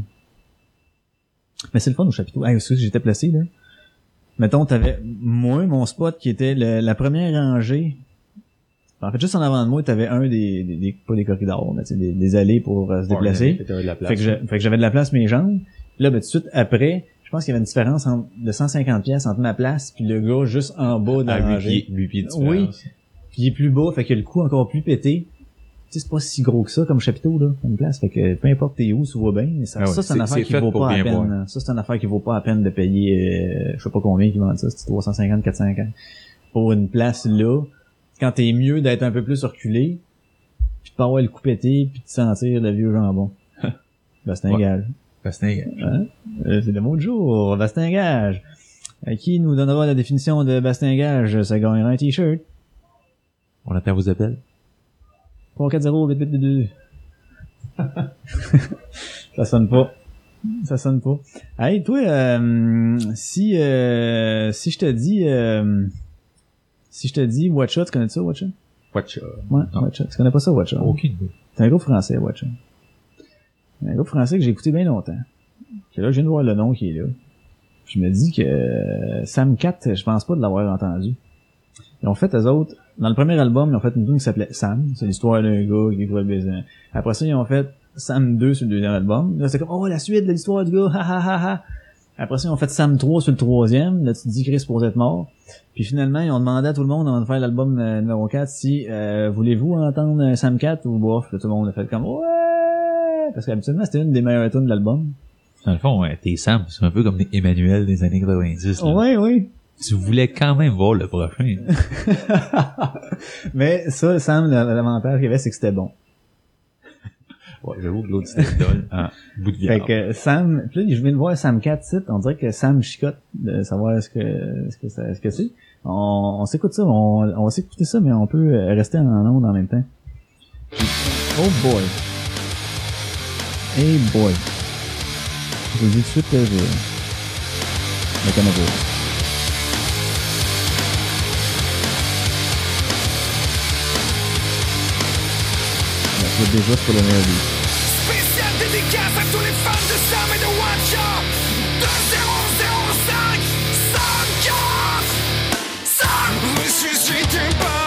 Mais c'est le fun au chapiteau. Ah, que j'étais placé, là. Mettons, t'avais, moi, mon spot qui était le- la première rangée. En fait, juste en avant de moi, t'avais un des, des, des- pas des corridors, mais des, des allées pour euh, se déplacer. Ouais, de la place. Fait que, j'avais de la place mes jambes. Là, ben, tout de suite après, je pense qu'il y avait une différence entre- de 150 pièces entre ma place puis le gars juste en bas de la à 8 rangée. pieds, 8 pieds de Oui. Puis il est plus bas, fait que le cou encore plus pété. Tu sais, c'est pas si gros que ça comme chapiteau, là, comme place. Fait que peu importe t'es où, tu vois bien. Ça, Ah ça c'est une affaire qui vaut pas bien peine. voir. Ça, c'est une affaire qui vaut pas la peine de payer, euh, je sais pas combien qui vendent ça, c'est 350, 450. Pour une place là, quand t'es mieux d'être un peu plus reculé, puis de pas avoir le cou pété, puis de sentir le vieux jambon. un Ouais. gage. Parce que c'est- Euh, c'est le mot du jour, bastingage. Euh, qui nous donnera la définition de bastingage, ça gagnera un t-shirt. On attend vos appels. 340 8 8 2 Ça sonne pas. Ça sonne pas. Hey, toi, euh, si, euh, si je te dis, euh, si je te dis Watch Out, tu connais ça, Watch Out? Watcha. Ouais, Non. Watcha. Tu connais pas ça, Watcha? Aucune idée. C'est un groupe français, Watcha. Un groupe français que j'ai écouté bien longtemps. Que là, je viens de voir le nom qui est là. Je me dis que euh, Sam 4, je pense pas de l'avoir entendu. Ils ont fait, eux autres, dans le premier album, ils ont fait une tune qui s'appelait Sam. C'est l'histoire d'un gars qui découvre le baiser. Après ça, ils ont fait Sam 2 sur le deuxième album. Là, c'est comme, oh, la suite de l'histoire du gars, ha ha ha ha. Après ça, ils ont fait Sam 3 sur le troisième. Là, tu te dis Chris pour être mort. Puis finalement, ils ont demandé à tout le monde avant de faire l'album euh, numéro 4 si euh, voulez-vous entendre euh, Sam 4 ou bof? Là, tout le monde a fait comme ouais parce qu'habituellement c'était une des meilleures tunes de l'album. Dans le fond, ouais, t'es Sam, c'est un peu comme des Emmanuel des années 90. là. Ouais, oui. Tu voulais quand même voir le prochain. Mais ça, Sam, l'avantage qu'il y avait, c'est que c'était bon. ouais, j'avoue que l'autre c'était idole. Ah, bout de Fait garde. que Sam, puis là, je viens de voir Sam 4 site, on dirait que Sam chicote de savoir ce que ce que ça- ce que c'est. On, on s'écoute ça, on, on va s'écouter ça, mais on peut euh, rester en onde en même temps. Oh boy. Hey boy. Je vous dis tout de suite que je le connais suite déjà c'est pour le. Spécial dédicace à tous les fans de Sam et de Watcha 2005 Sam 4 Sam ressuscité par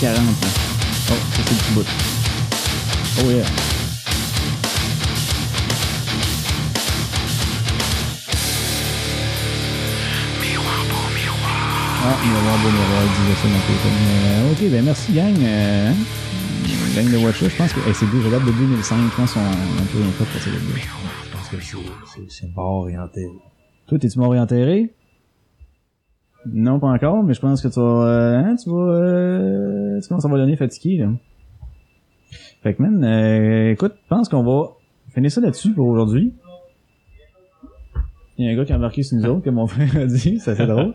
40. là. Oh, ça c'est le petit bout. Oh yeah. Ah, miroir, beau miroir, disait ça dans téléphone. Euh, ok, ben merci gang. Euh, hein? gang de Watcher, je pense que hey, c'est je regarde de 2005, je pense qu'on a un peu rien fait pour ces Je pense que c'est- c'est- c'est mort orienté. Toi, t'es-tu mort et enterré? Non, pas encore, mais je pense que tu vas, euh, hein, tu vas, euh, tu commences à donner fatigué, là. Fait que, man, euh, écoute, je pense qu'on va finir ça là-dessus pour aujourd'hui. Il y a un gars qui a embarqué sur nous autres, comme mon frère a dit, ça fait drôle.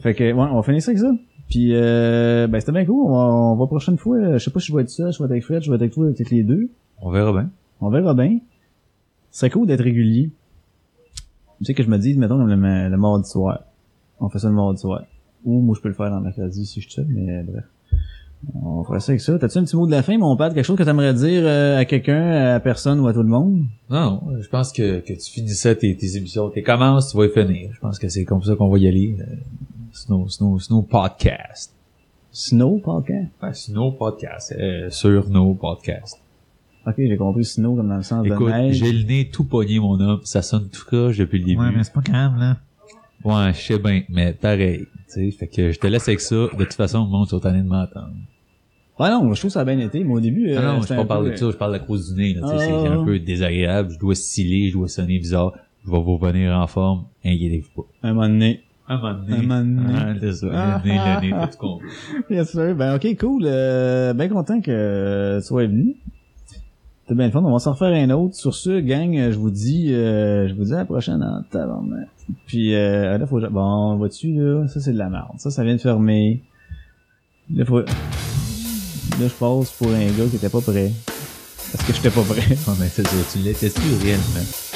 Fait que, ouais, on va finir ça avec ça. Puis, euh, ben, c'était bien cool, on va, on va prochaine fois, euh, je sais pas si je vais être seul, je vais être avec Fred, je vais être avec toi, peut-être les deux. On verra bien. On verra bien. C'est cool d'être régulier. Tu sais que je me dis, mettons, comme le, le mardi soir. On fait ça le mardi soir. Ou moi, je peux le faire dans le mercredi si je suis seul, mais bref. On fera ça avec ça. T'as-tu un petit mot de la fin, mon père? Quelque chose que t'aimerais dire euh, à quelqu'un, à personne ou à tout le monde? Non, je pense que, que tu finissais tes, tes émissions. Tu commences, tu vas y finir. Je pense que c'est comme ça qu'on va y aller. Euh, Snow, Snow, Snow Podcast. Snow, podcast? Ouais, Snow Podcast. Euh, sur nos podcasts. Ok, j'ai compris snow comme dans le sens Écoute, de neige. j'ai le nez tout pogné, mon homme. Ça sonne tout croche depuis le début. Ouais, mais c'est pas grave, là. Ouais, je sais bien, mais pareil. Tu sais, fait que je te laisse avec ça. De toute façon, le monde tanné de m'entendre. Ouais, non, je trouve que ça a bien été, mais au début, Ah euh, non, je peux un pas parler peu- de ça, je parle de la cause du nez, là. Tu sais, Ah. c'est un peu désagréable. Je dois sciller, je dois sonner bizarre. Je vais vous revenir en forme. Inquiétez-vous pas. Un moment donné. Un moment donné. Un moment donné. Ah, c'est ça. Ah. Le nez, le nez, tout compris. Yes, sir. Ben, ok, cool. Euh, ben content que tu sois venu. C'était bien le fun. On va s'en refaire un autre. Sur ce, gang, euh, je vous dis, euh, je vous dis à la prochaine en tabarnak. Puis, euh, là, faut, que je- bon, vois-tu, là, ça, c'est de la merde. Ça, ça vient de fermer. Là, faut, là, je passe pour un gars qui était pas prêt. Parce que j'étais pas prêt. Ouais, mais c'est ça, tu l'étais-tu réellement?